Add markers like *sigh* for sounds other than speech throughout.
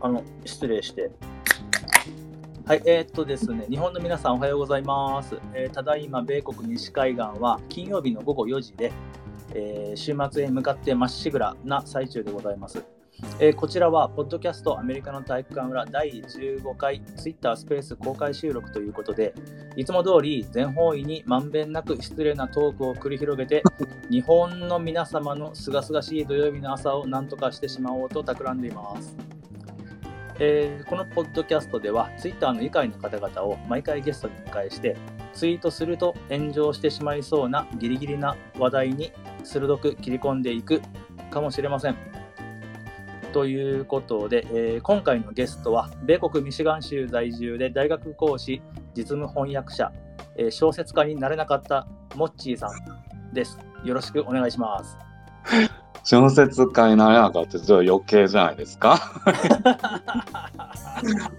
あの、失礼して。はい、えーっとですね、日本の皆さんおはようございます。えーただいま米国西海岸は金曜日の午後4時で、えー週末へ向かってまっしぐらな最中でございます。えーこちらは、ポッドキャストアメリカの体育館裏第15回ツイッタースペース公開収録ということで、いつも通り全方位にまんべんなく失礼なトークを繰り広げて、日本の皆様のすがすがしい土曜日の朝を何とかしてしまおうと企んでいます。えーこのポッドキャストでは、ツイッターの愉快な方々を毎回ゲストに迎えして、ツイートすると炎上してしまいそうなギリギリな話題に鋭く切り込んでいくかもしれません。ということで、えー今回のゲストは、米国ミシガン州在住で大学講師、実務翻訳者、えー小説家になれなかったモッチーさんです。よろしくお願いします。*laughs* 小説家になれなかったちょっと余計じゃないですか？*laughs*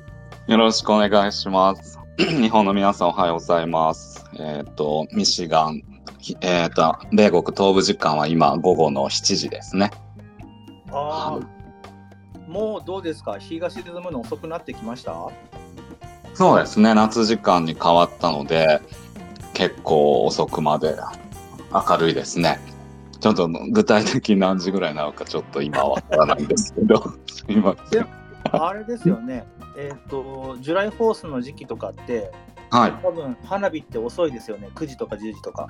よろしくお願いします。*clears throat* 日本の皆さんおはようございます。えっ、と、ミシガン、ひえっ、と、米国東部時間は今午後の7時ですね。あーもうどうですか？日が沈むの遅くなってきました？そうですね、夏時間に変わったので、結構遅くまで明るいですね。ちょっと具体的に何時ぐらいなのかちょっと今はわからないんですけど、*laughs* すいません。あれですよね。えっ、と、ジュライフォースの時期とかって、はい。多分花火って遅いですよね。9時とか10時とか。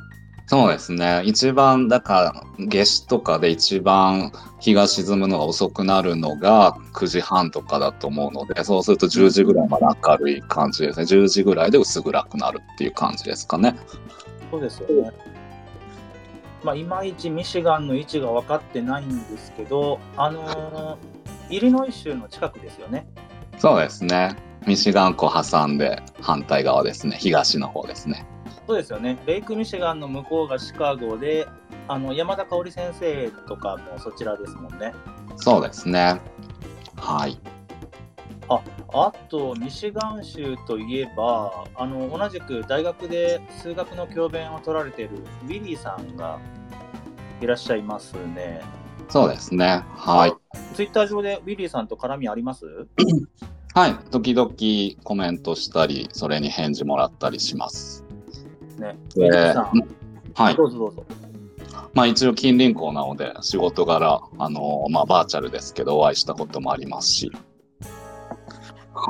そうですね。一番、だから、夏至とかで一番日が沈むのが遅くなるのが9時半とかだと思うので、そうすると10時ぐらいまで明るい感じですね。10時ぐらいで薄暗くなるっていう感じですかね。そうですよね。まあ、いまいちミシガンの位置が分かってないんですけど、あのーイリノイ州の近くですよね。そうですね。ミシガン湖挟んで反対側ですね。東の方ですね。そうですよね。レイクミシガンの向こうがシカゴで、あの山田香織先生とかもそちらですもんね。そうですね。はい。あと、ミシガン州といえば、あの同じく大学で数学の教鞭を取られているウィリーさんがいらっしゃいますね。そうですね。はい。ツイッター上でウィリーさんと絡みあります？*coughs* はい。時々コメントしたり、それに返事もらったりします。ね。ウでィリーさん、はい。どうぞどうぞ。まあ一応近隣校なので仕事柄、あのまあバーチャルですけどお会いしたこともありますし。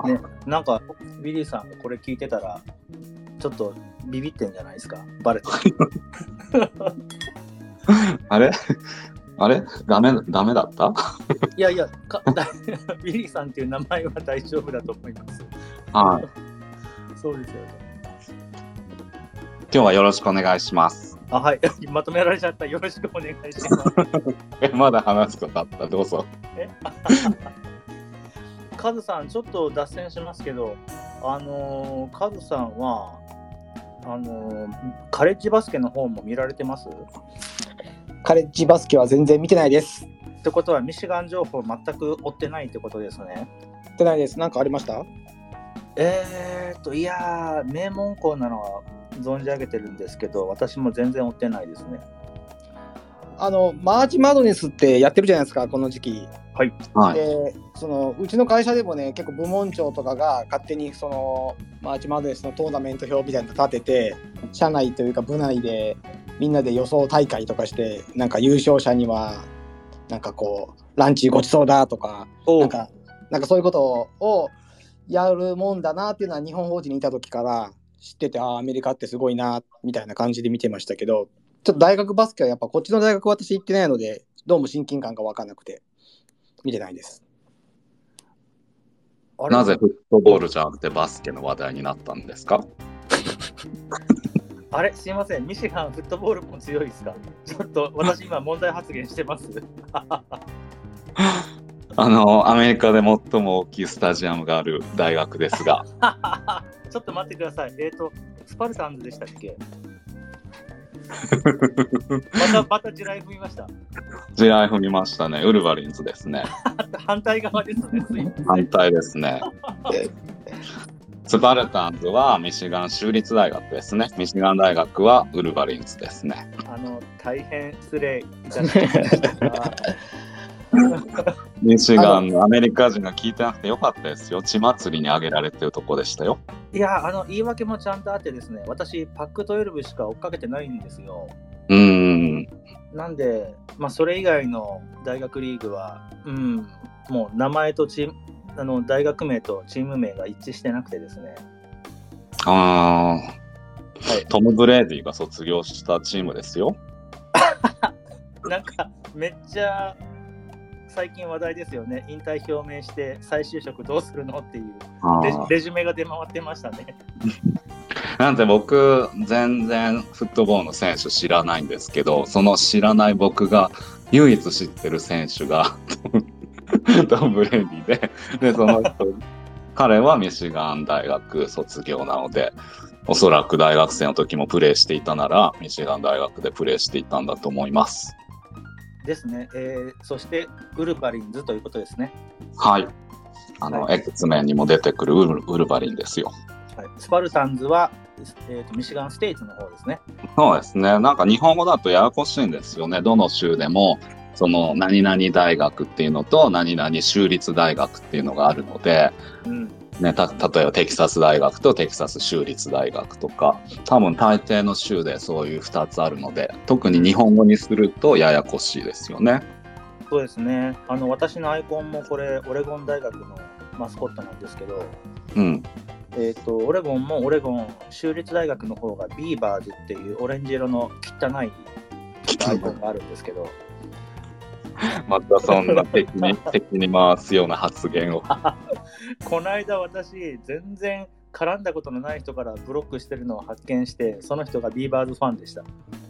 ね、なんか、ウィリーさんがこれ聞いてたら、ちょっとビビってんじゃないですか？バレてる。*laughs* あれ？あれ？ダメ、ダメだった？いやいやかだ、*laughs* ウィリーさんっていう名前は大丈夫だと思います。はい。そうですよね。今日はよろしくお願いします。あ、はい。*laughs* まとめられちゃった。よろしくお願いします。*laughs* え、まだ話すことあった？どうぞ。え？カズさん、ちょっと脱線しますけど、あのーカズさんは、あのーカレッジバスケの方も見られてます？カレッジバスケは全然見てないです。ってことは、ミシガン情報全く追ってないってことですね。見てないです。なんかありました？えーっと、いやー、名門校なのは存じ上げてるんですけど、私も全然追ってないですね。あの、マーチマドネスってやってるじゃないですか、この時期。はい。で、その、うちの会社でもね、結構部門長とかが勝手にその、マーチマドネスのトーナメント表みたいなの立てて、社内というか部内でみんなで予想大会とかして、なんか優勝者には、なんかこう、ランチごちそうだとか、なんか、なんかそういうことをやるもんだなっていうのは日本法人にいた時から知ってて、ああ、アメリカってすごいな、みたいな感じで見てましたけど、ちょっと大学バスケはやっぱこっちの大学私行ってないので、どうも親近感がわかんなくて、見てないです。なぜフットボールじゃなくてバスケの話題になったんですか？あれすいません、ミシガンフットボールも強いですか？*laughs* ちょっと私今問題発言してます。*laughs* *laughs* あの、アメリカで最も大きいスタジアムがある大学ですが、ちょっと待ってください。えっ、と、スパルタンズでしたっけ？また、また地雷踏みました。地雷踏みましたね。ウルヴァリンズですね。反対側ですね。反対ですね。スパルタンズはミシガン州立大学ですね。ミシガン大学はウルヴァリンズですね。あの、大変失礼いたしました。ミシガンのアメリカ人が聞いてなくてよかったですよ。血祭りに挙げられてるとこでしたよ。いや、あの、言い訳もちゃんとあってですね、私、 Pac-12しか追っかけてないんですよ。うーん。なんで、まあ、それ以外の大学リーグは、うん、もう名前とチーム、あの大学名とチーム名が一致してなくてですね。あはいあ、トム・ブレイディが卒業したチームですよ。*laughs* なんか、めっちゃ最近話題ですよね。引退表明して再就職どうするのっていうレジュメが出回ってましたね。*laughs* なんて僕、全然フットボールの選手知らないんですけど、その知らない僕が唯一知ってる選手が *laughs* トム・ブレイディで、で、その人、彼はミシガン大学卒業なので、おそらく大学生の時もプレーしていたなら、ミシガン大学でプレーしていたんだと思います。ですね。えーそして、ウルヴァリンズということですね。はい。あの、はい X メンにも出てくるウルウルヴァリンですよ。はい、スパルタンズは、えーとミシガンステイツの方ですね。そうですね。なんか日本語だとややこしいんですよね。どの州でも、その何々大学っていうのと何々州立大学っていうのがあるので、うん。ね、た例えばテキサス大学とテキサス州立大学とか、多分大抵の州でそういう2つあるので、特に日本語にするとややこしいですよね。そうですね。あの、私のアイコンもこれ、オレゴン大学のマスコットなんですけど、うん。えっ、と、オレゴンもオレゴン州立大学の方がビーバーズっていうオレンジ色の汚いアイコンがあるんですけど、またそんな敵に敵に回すような発言を。*laughs* この間私、全然絡んだことのない人からブロックしてるのを発見して、その人がビーバーズファンでした。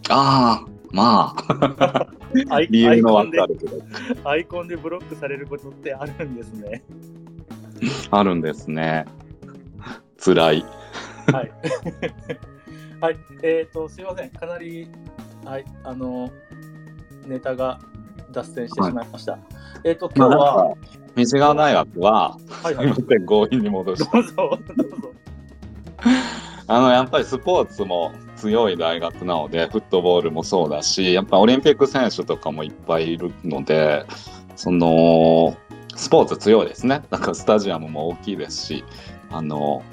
ああ、まあ、*laughs* アイ理由のアイコンでわかるけど、アイコンでブロックされることってあるんですね。あるんですね。辛い。はい。*laughs* はい。えっ、と、すいません。かなり、はい、あの、ネタが脱線してしまいました。えっ、と、今日は、まあ大学は、はいはい。強引に戻して。どうぞ、どうぞ。あの、やっぱりスポーツも強い大学なので、フットボールもそうだし、やっぱオリンピック選手とかもいっぱいいるので、その、スポーツ強いですね。なんかスタジアムも大きいですし、あの、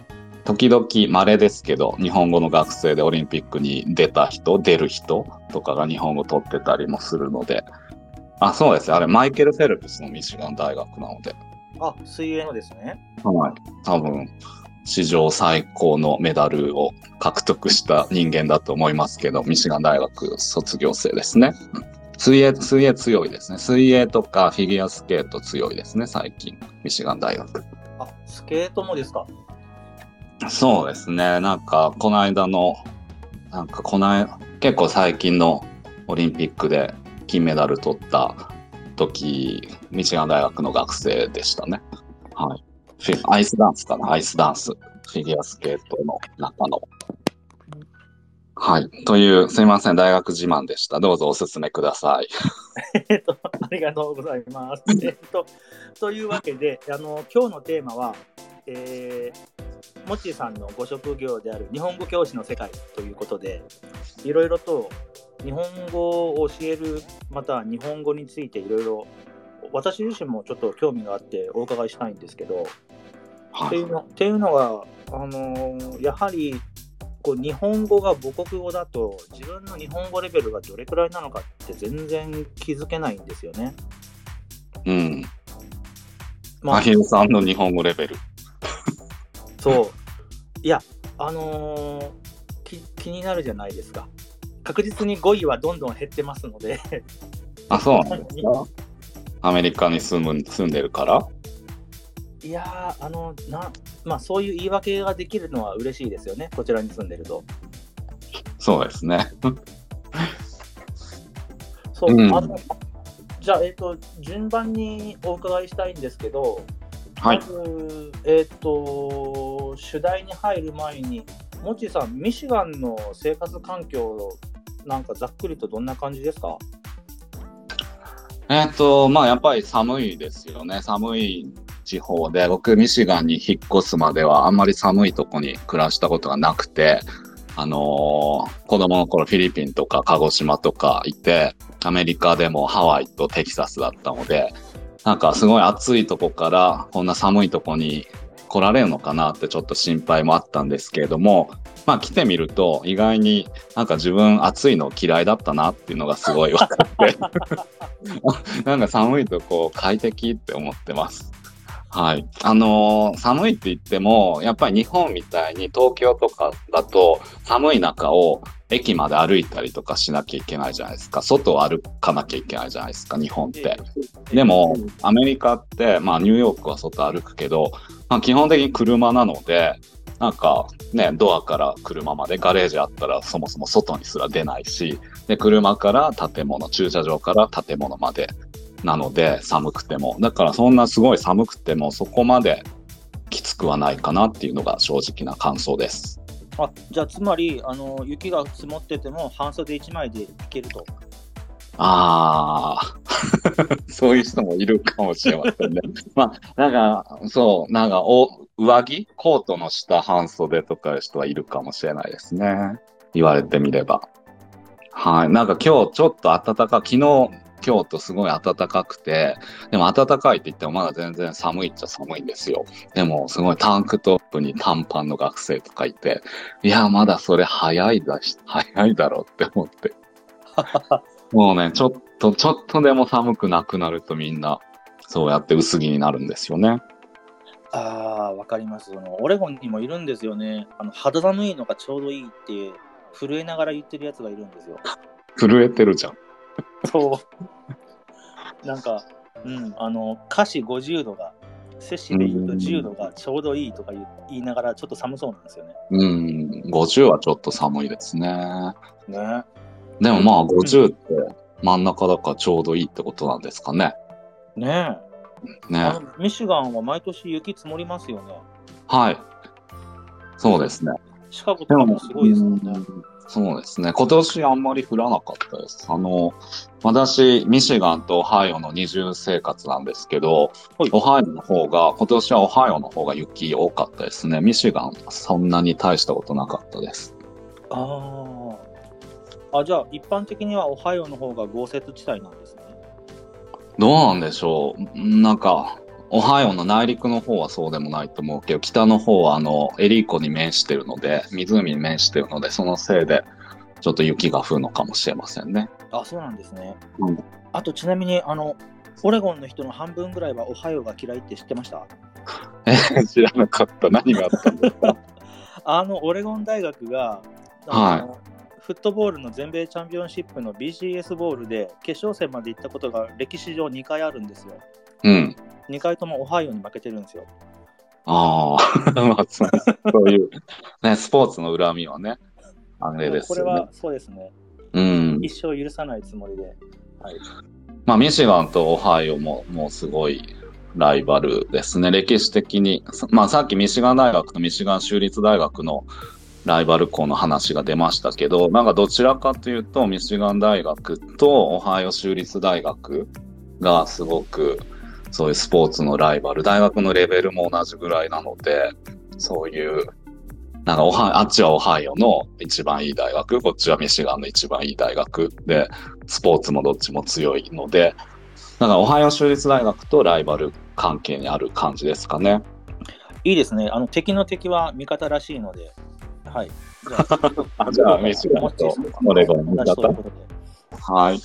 時々稀ですけど、日本語の学生でオリンピックに出た人、出る人とかが日本語取ってたりもするので、あ、そうです。あれ、マイケル・フェルプスのミシガン大学なので、あ、水泳のですね。はい。多分、史上最高のメダルを獲得した人間だと思いますけど、ミシガン大学卒業生ですね。水泳、水泳強いですね。水泳とかフィギュアスケート強いですね、最近。ミシガン大学。あ、スケートもですか？そうですね。なんか、この間の、なんか、この間、結構最近のオリンピックで金メダル取った時、ミシガン大学の学生でしたね。はい。アイスダンスかなアイスダンス。フィギュアスケートの中の。はい。という、すいません。大学自慢でした。どうぞお勧めください。*laughs* えっと、ありがとうございます。えっと、というわけで、あの、今日のテーマは、えー、もっちーさんのご職業である日本語教師の世界ということで、いろいろと日本語を教える、または日本語についていろいろ、私自身もちょっと興味があってお伺いしたいんですけど、はい。っていうのっていうのは、あのーやはりこう日本語が母国語だと自分の日本語レベルがどれくらいなのかって全然気づけないんですよね。うん。まあ、アヒルさんの日本語レベル。そう。いや、あのーき気になるじゃないですか。確実に語彙はどんどん減ってますので、あ、そうなんですか？*laughs* アメリカに住む、住んでるから？いやー、あの、な、まあそういう言い訳ができるのは嬉しいですよね、こちらに住んでると。そうですね。そう、うんあのじゃあ、えっ、と、順番にお伺いしたいんですけど、はい。えっ、と、主題に入る前に、もちさん、ミシガンの生活環境、なんかざっくりとどんな感じですか？えっ、と、まあやっぱり寒いですよね。寒い地方で、僕ミシガンに引っ越すまではあんまり寒いとこに暮らしたことがなくて、あのー子供の頃フィリピンとか鹿児島とかいて、アメリカでもハワイとテキサスだったので、なんかすごい暑いとこからこんな寒いとこに来られるのかなってちょっと心配もあったんですけれども、まあ来てみると意外になんか自分暑いの嫌いだったなっていうのがすごい分かって、*laughs* なんか寒いとこ快適って思ってます。はい。あのー寒いって言っても、やっぱり日本みたいに東京とかだと寒い中を駅まで歩いたりとかしなきゃいけないじゃないですか。外を歩かなきゃいけないじゃないですか、日本って。でも、アメリカって、まあ、ニューヨークは外歩くけど、まあ、基本的に車なので、なんかね、ドアから車までガレージあったらそもそも外にすら出ないし、で、車から建物、駐車場から建物までなので寒くても。だからそんなすごい寒くてもそこまできつくはないかなっていうのが正直な感想です。あじゃあつまりあの雪が積もってても半袖1枚でいけると。ああ、*laughs* そういう人もいるかもしれませんね。*laughs* まあ、なんか、そう、なんか、お、上着？コートの下半袖とかいう人はいるかもしれないですね。言われてみれば。はい。なんか今日ちょっと暖か、昨日、京都すごい暖かくて、でも暖かいって言ってもまだ全然寒いっちゃ寒いんですよ。でもすごいタンクトップに短パンの学生とかいて、いや、まだそれ早いだし、早いだろうって思って。*laughs* もうね、ちょっと、ちょっとでも寒くなくなるとみんな、そうやって薄着になるんですよね。ああ、わかります。そのオレゴンにもいるんですよね。あの肌寒いのがちょうどいいって、震えながら言ってるやつがいるんですよ。*laughs* 震えてるじゃん。そう。*laughs* なんか、うん、あの、歌詞50度が、摂氏で言うと10度がちょうどいいとか言う言いながら、ちょっと寒そうなんですよね。うん、50はちょっと寒いですね。ね。でもまあ50って真ん中だからちょうどいいってことなんですかね。ねえ。ねミシガンは毎年雪積もりますよね。はい。そうですね。シカゴとかもすごいですもんね。うんそうですね。今年あんまり降らなかったです。あの、私、ミシガンとオハイオの二重生活なんですけど、はいオハイオの方が、今年はオハイオの方が雪多かったですね。ミシガンはそんなに大したことなかったです。ああ。あ、じゃあ一般的にはオハイオの方が豪雪地帯なんですね。どうなんでしょうなんか、オハイオの内陸の方はそうでもないと思うけど、北の方はあの、エリー湖に面してるので、湖に面してるので、そのせいで、ちょっと雪が降るのかもしれませんね。あ、そうなんですね。うんあとちなみに、あの、オレゴンの人の半分ぐらいはオハイオが嫌いって知ってました？え、知らなかった。何があったんですか？*laughs* あの、オレゴン大学が、あのフットボールの全米チャンピオンシップの BCS ボールで決勝戦まで行ったことが歴史上2回あるんですよ。うん。2回ともオハイオに負けてるんですよ。あ *laughs* あ、まあそう、いう、ね、スポーツの恨みはね、あれですよねこれは。そうですね。うん。一生許さないつもりで。はい。まあ、ミシガンとオハイオも、もうすごいライバルですね。歴史的に。まあ、さっきミシガン大学とミシガン州立大学のライバル校の話が出ましたけど、なんかどちらかというと、ミシガン大学とオハイオ州立大学がすごく、そういうスポーツのライバル、大学のレベルも同じぐらいなので、そういう、なんかオハイ、あっちはオハイオの一番いい大学、こっちはミシガンの一番いい大学で、スポーツもどっちも強いので、だからオハイオ州立大学とライバル関係にある感じですかね。いいですね。あの、敵の敵は味方らしいので。はい。じゃあ、*laughs* あじゃあ、ミシガンとオレゴンの同じという方。はい。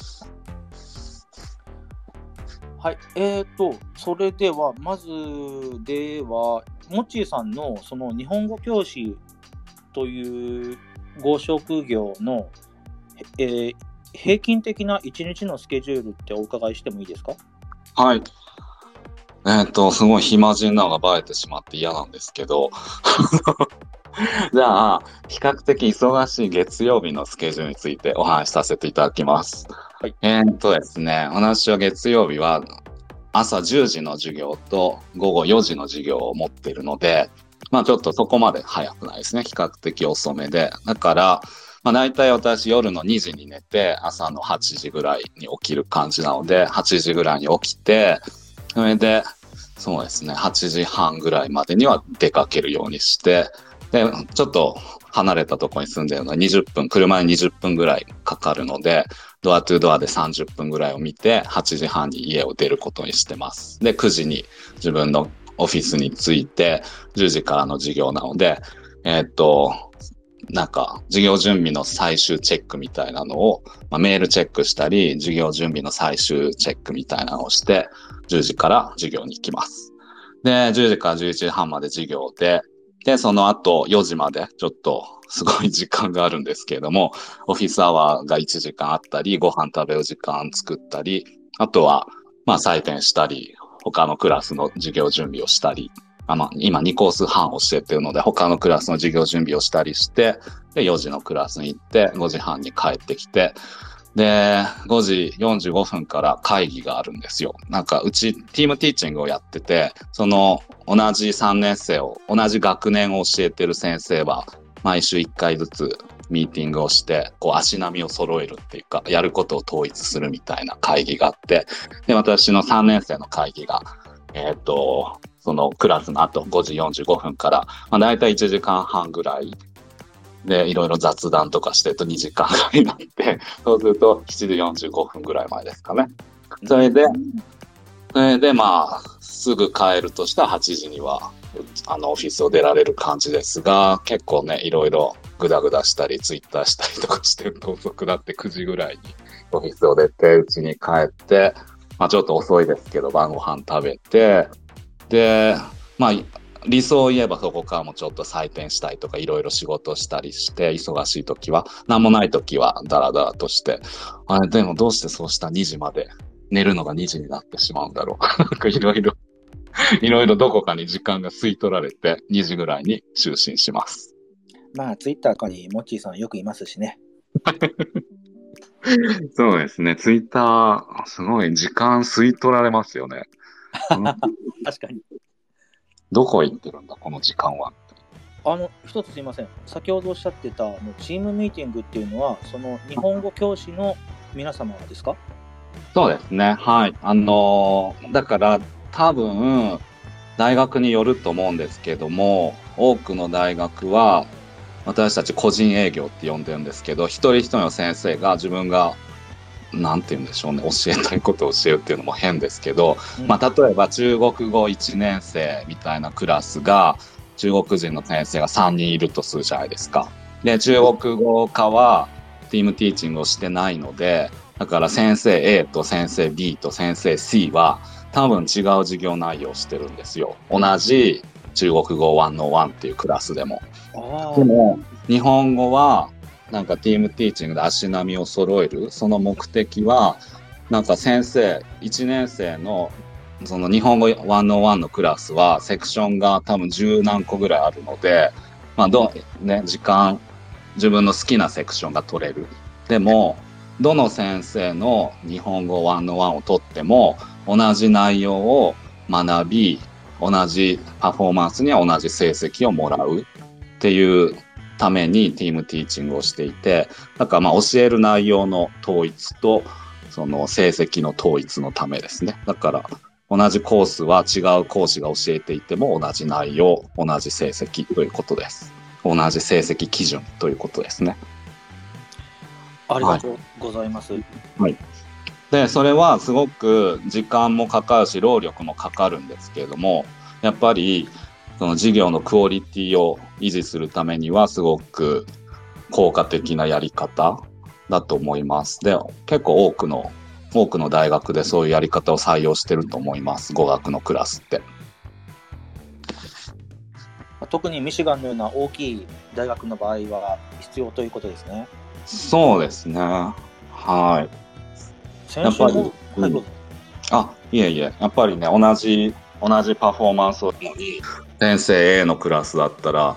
はい、えーと、それでは、まずでは、モッチーさんのその日本語教師というご職業の、えー平均的な一日のスケジュールってお伺いしてもいいですか？はい。えっ、と、すごい暇人なのがバレてしまって嫌なんですけど、*laughs* じゃあ、比較的忙しい月曜日のスケジュールについてお話しさせていただきます。はいえっ、とですね、私は月曜日は朝10時の授業と午後4時の授業を持っているので、まあちょっとそこまで早くないですね。比較的遅めで。だから、まあ大体私夜の2時に寝て朝の8時ぐらいに起きる感じなので、8時ぐらいに起きて、それで、そうですね、8時半ぐらいまでには出かけるようにして、で、ちょっと離れたとこに住んでるのは20分、車に20分ぐらいかかるので、ドアトゥドアで30分ぐらいを見て、8時半に家を出ることにしてます。で、9時に自分のオフィスに着いて、10時からの授業なので、えーっと、なんか、授業準備の最終チェックみたいなのを、まあ、メールチェックしたり、授業準備の最終チェックみたいなのをして、10時から授業に行きます。で、10時から11時半まで授業で、で、その後4時までちょっとすごい時間があるんですけれども、*laughs* オフィスアワーが1時間あったり、ご飯食べる時間作ったり、あとは、まあ採点したり、他のクラスの授業準備をしたり、あまあ、今2コース半教えてるので、他のクラスの授業準備をしたりして、で、4時のクラスに行って、5時半に帰ってきて、で、5時45分から会議があるんですよ。なんか、うち、ティームティーチングをやってて、その、同じ3年生を、同じ学年を教えてる先生は、毎週1回ずつミーティングをして、こう、足並みを揃えるっていうか、やることを統一するみたいな会議があって、で、私の3年生の会議が、えっ、と、そのクラスの後5時45分から、まあ、大体1時間半ぐらいで、いろいろ雑談とかしてると2時間ぐらいになって、そうすると7時45分ぐらい前ですかね。それで、それでまあ、すぐ帰るとしたら8時には、あの、オフィスを出られる感じですが、結構ね、いろいろグダグダしたり、ツイッターしたりとかして遅くなって9時ぐらいにオフィスを出て、うちに帰って、まあちょっと遅いですけど、晩ご飯食べて、で、まあ、理想を言えばそこからもちょっと採点したりとかいろいろ仕事したりして忙しい時は何もない時はダラダラとしてあれでもどうしてそうした2時まで寝るのが2時になってしまうんだろう。*laughs* なんかいろいろ *laughs* いろいろどこかに時間が吸い取られて2時ぐらいに就寝しますまあ、ツイッターかにモッチーさんよくいますしね。*laughs* そうですねツイッターすごい時間吸い取られますよね *laughs* 確かに。どこ行ってるんだこの時間はあの、一つすいません。先ほどおっしゃってた、あのチームミーティングっていうのは、その日本語教師の皆様ですか？そうですね。はい。あのーだから多分、大学によると思うんですけども、多くの大学は、私たち個人営業って呼んでるんですけど、一人一人の先生が自分が、なんて言うんでしょうね、教えたいことを教えるっていうのも変ですけど、うんまあ、例えば中国語1年生みたいなクラスが、中国人の先生が3人いるとするじゃないですか。で、中国語科は、ティームティーチングをしてないので、だから先生 A と先生 B と先生 C は多分違う授業内容をしてるんですよ。同じ中国語101っていうクラスでも。あでも日本語はなんかティームティーチングで足並みを揃えるその目的はなんか先生1年生のその日本語101のクラスはセクションが多分十何個ぐらいあるので、まあどうね、時間自分の好きなセクションが取れる。でもどの先生の日本語101を取っても同じ内容を学び同じパフォーマンスには同じ成績をもらうっていうためにティームティーチングをしていてだからまあ教える内容の統一とその成績の統一のためですね。だから同じコースは違う講師が教えていても同じ内容同じ成績ということです。同じ成績基準ということですね。ありがとうございます。でそれはすごく時間もかかるし労力もかかるんですけれどもやっぱりその授業のクオリティを維持するためにはすごく効果的なやり方だと思います。で結構多くの多くの大学でそういうやり方を採用してると思います語学のクラスって。特にミシガンのような大きい大学の場合は必要ということですね。そうですねはい。やっぱりうぞあ、いえいえ、やっぱりね、同じ、同じパフォーマンスをのに、先生 A のクラスだったら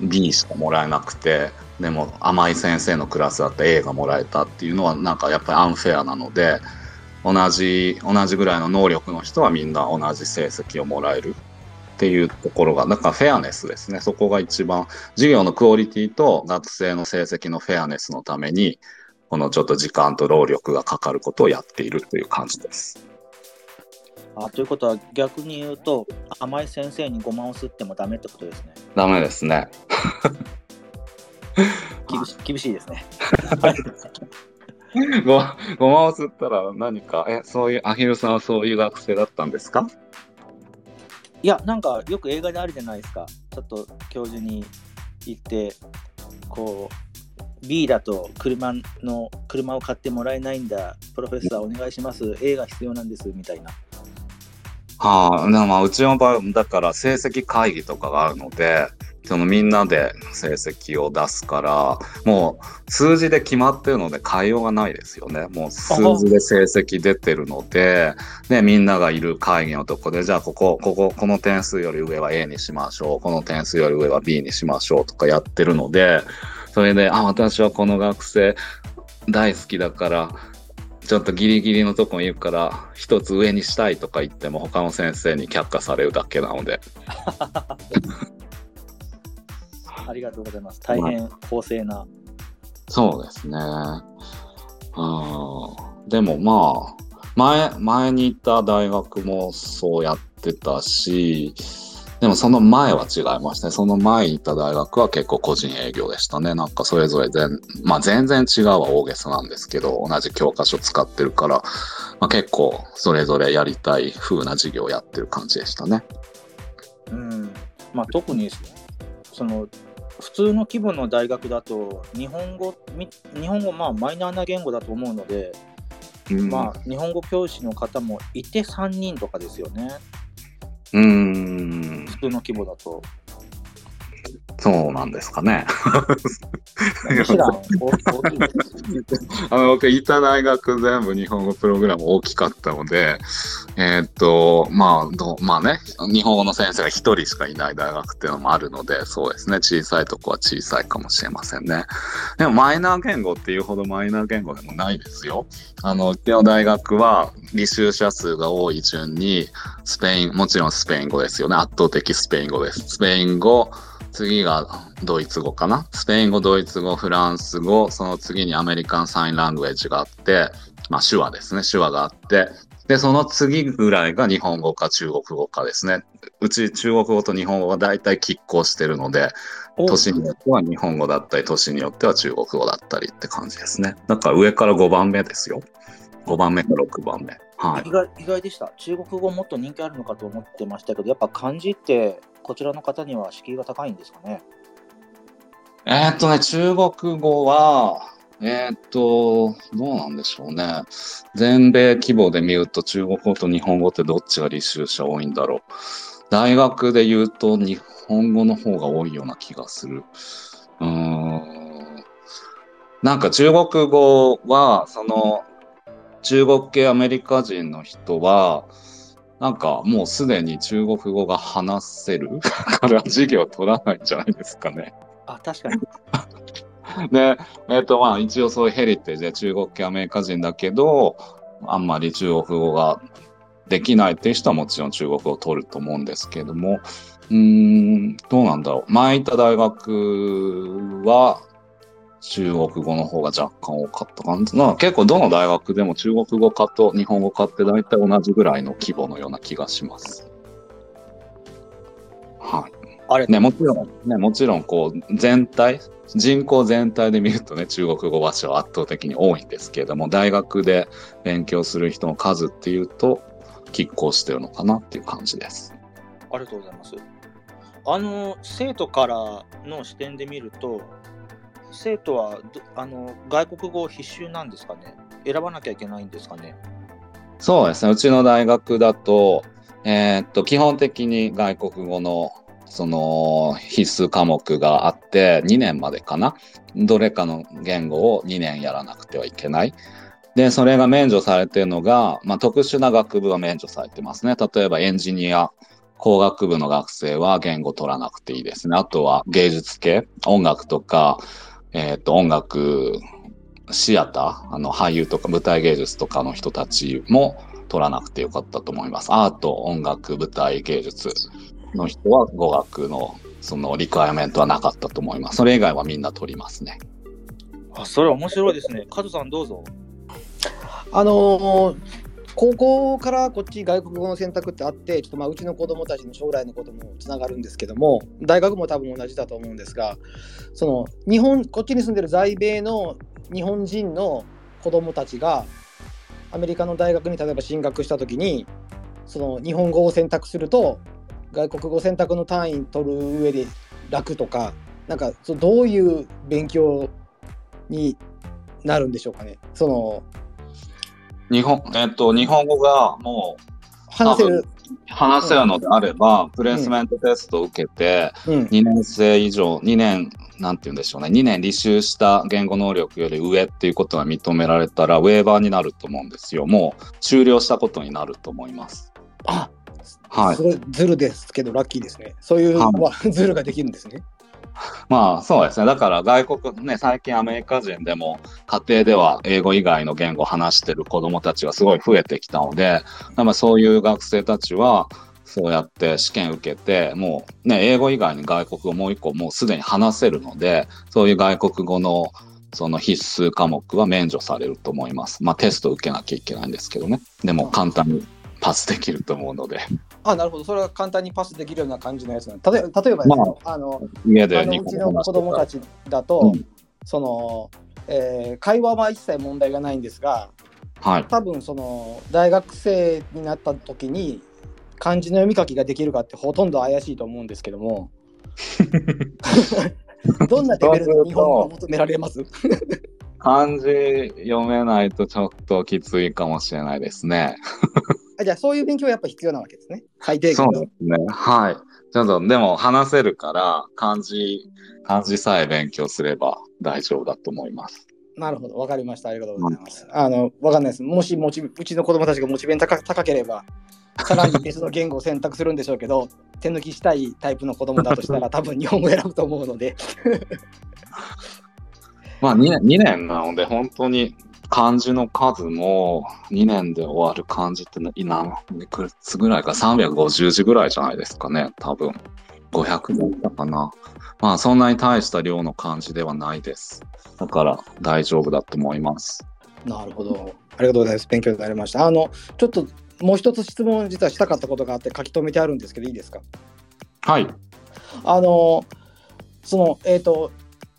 B しかもらえなくて、でも甘い先生のクラスだったら A がもらえたっていうのはなんかやっぱりアンフェアなので、同じ、同じぐらいの能力の人はみんな同じ成績をもらえるっていうところが、だからフェアネスですね。そこが一番、授業のクオリティと学生の成績のフェアネスのために、このちょっと時間と労力がかかることをやっているという感じです。あということは逆に言うと甘い先生にごまをすってもダメってことですね。ダメですね。厳し厳しいですね。*laughs* ごごまを吸ったら何か、え、そういう、アヒルさんはそういう学生だったんですか？いや、なんかよく映画であるじゃないですか。ちょっと教授に行って、こう、B だと車の車を買ってもらえないんだ、プロフェッサーお願いします、A が必要なんですみたいな。はあ、でもまあ、うちの場合、だから成績会議とかがあるので、そのみんなで成績を出すから、もう数字で決まってるので変えようがないですよね。もう数字で成績出てるので、で、みんながいる会議のとこで、じゃあここ、ここ、この点数より上は A にしましょう。この点数より上は B にしましょうとかやってるので、それで、あ、私はこの学生大好きだから、ちょっとギリギリのとこにいるから、一つ上にしたいとか言っても、他の先生に却下されるだけなので。*laughs* ありがとうございます。大変公正な。そうですね。うん。でもまあ、前、前に行った大学もそうやってたし、でもその前は違いましたね。その前に行った大学は結構個人営業でしたね。なんかそれぞれ全、まあ全然違うは大げさなんですけど、同じ教科書使ってるから、まあ結構それぞれやりたい風な授業をやってる感じでしたね。うん。まあ特に、その、普通の規模の大学だと、日本語、み日本語、まあマイナーな言語だと思うので、うん、まあ日本語教師の方もいて3人とかですよね。うん、普通の規模だと。そうなんですかね。*laughs* あの、僕、いた大学全部日本語プログラム大きかったので、えーっと、まあ、どまあね、日本語の先生が一人しかいない大学っていうのもあるので、そうですね、小さいとこは小さいかもしれませんね。でも、マイナー言語っていうほどマイナー言語でもないですよ。あの、うちの大学は、履修者数が多い順に、スペイン、もちろんスペイン語ですよね。圧倒的スペイン語です。スペイン語、次がドイツ語かな？スペイン語、ドイツ語、フランス語、その次にアメリカンサインラングエッジがあって、まあ手話ですね。手話があって、で、その次ぐらいが日本語か中国語かですね。うち中国語と日本語が大体拮抗してるので、年によっては日本語だったり、年によっては中国語だったりって感じですね。だから上から5番目ですよ。5番目か6番目。はい意。外意外でした。中国語もっと人気あるのかと思ってましたけど、やっぱ漢字ってこちらの方には敷居が高いんですかね？えーっとね、中国語は、えーっと、どうなんでしょうね。全米規模で見ると中国語と日本語ってどっちが履修者多いんだろう。大学で言うと日本語の方が多いような気がする。うーん。なんか中国語は、その、中国系アメリカ人の人は、なんかもうすでに中国語が話せる *laughs* から授業取らないんじゃないですかね。あ、確かに。*laughs* で、えっ、と、まあ、一応そういうヘリテージで中国系アメリカ人だけど、あんまり中国語ができないっていう人はもちろん中国語を取ると思うんですけれども、うーん、どうなんだろう。前行った大学は、中国語の方が若干多かった感じ。なんか結構どの大学でも中国語科と日本語科って大体同じぐらいの規模のような気がします。はい。あれ、ね、もちろん、ね、もちろん、こう、全体、人口全体で見るとね、中国語話者は圧倒的に多いんですけれども、大学で勉強する人の数っていうと、拮抗してるのかなっていう感じです。ありがとうございます。あの、生徒からの視点で見ると、生徒はあの外国語必修なんですかね？選ばなきゃいけないんですかね？そうですね、うちの大学だと、えーっと、基本的に外国語の、その、必須科目があって、2年までかな？どれかの言語を2年やらなくてはいけない。で、それが免除されているのが、まあ、特殊な学部は免除されてますね。例えばエンジニア、工学部の学生は言語取らなくていいですね。あとは芸術系、音楽とか、えーっと、音楽、シアター、あの、俳優とか舞台芸術とかの人たちも取らなくてよかったと思います。アート、音楽、舞台芸術の人は語学のそのリクワイアメントはなかったと思います。それ以外はみんな取りますね。あそれ面白いですね加藤さんどうぞあのー高校からこっち外国語の選択ってあって、ちょっとまあうちの子供たちの将来のこともつながるんですけども、大学も多分同じだと思うんですが、その日本、こっちに住んでる在米の日本人の子供たちがアメリカの大学に例えば進学した時にその日本語を選択すると外国語選択の単位取る上で楽とかなんかどういう勉強になるんでしょうかね。その日本、えっと、日本語がもう話せる、話せるのであれば、プレイスメントテストを受けて、うん、2年生以上、2年、なんて言うんでしょうね、2年履修した言語能力より上っていうことが認められたら、ウェーバーになると思うんですよ。もう終了したことになると思います。あはい。す。ごいズルですけどラッキーですね。そういう、は *laughs* ズルができるんですね *laughs* まあそうですね。だから外国、ね、最近アメリカ人でも家庭では英語以外の言語を話してる子供たちがすごい増えてきたので、まあそういう学生たちは、そうやって試験受けて、もうね、英語以外に外国語もう一個もうすでに話せるので、そういう外国語のその必須科目は免除されると思います。まあテスト受けなきゃいけないんですけどね。でも簡単にパスできると思うので、あなるほど。それは簡単にパスできるような感じのやつなん例えば例えばですね、まあの家であの日本うちの子供たちだと、うん。その、えー会話は一切問題がないんですがはい。多分その大学生になった時に漢字の読み書きができるかってほとんど怪しいと思うんですけども。*laughs* *laughs* どんなレベルの日本語が求められます？漢字読めないとちょっときついかもしれないですね。あじゃあそういう勉強はやっぱ必要なわけですね最低限のそうですね。はい。ちょっと、でも話せるから、漢字、漢字さえ勉強すれば大丈夫だと思います。なるほどわかりましたありがとうございます、あのわかんないですもしモチうちの子供たちがモチベン高高ければさらに別の言語を選択するんでしょうけど手抜きしたいタイプの子供だとしたら *laughs* 多分日本語を選ぶと思うのでまあ2年、2年なので、本当に漢字の数も2年で終わる漢字ってい何つぐらいか、350字ぐらいじゃないですかね、多分。500だったかな。まあ、そんなに大した量の漢字ではないです。だから大丈夫だと思います。なるほど。ありがとうございます。勉強になりました。あの、ちょっともう一つ質問実はしたかったことがあって書き留めてあるんですけどいいですか？はい。あの、その、えっ、と、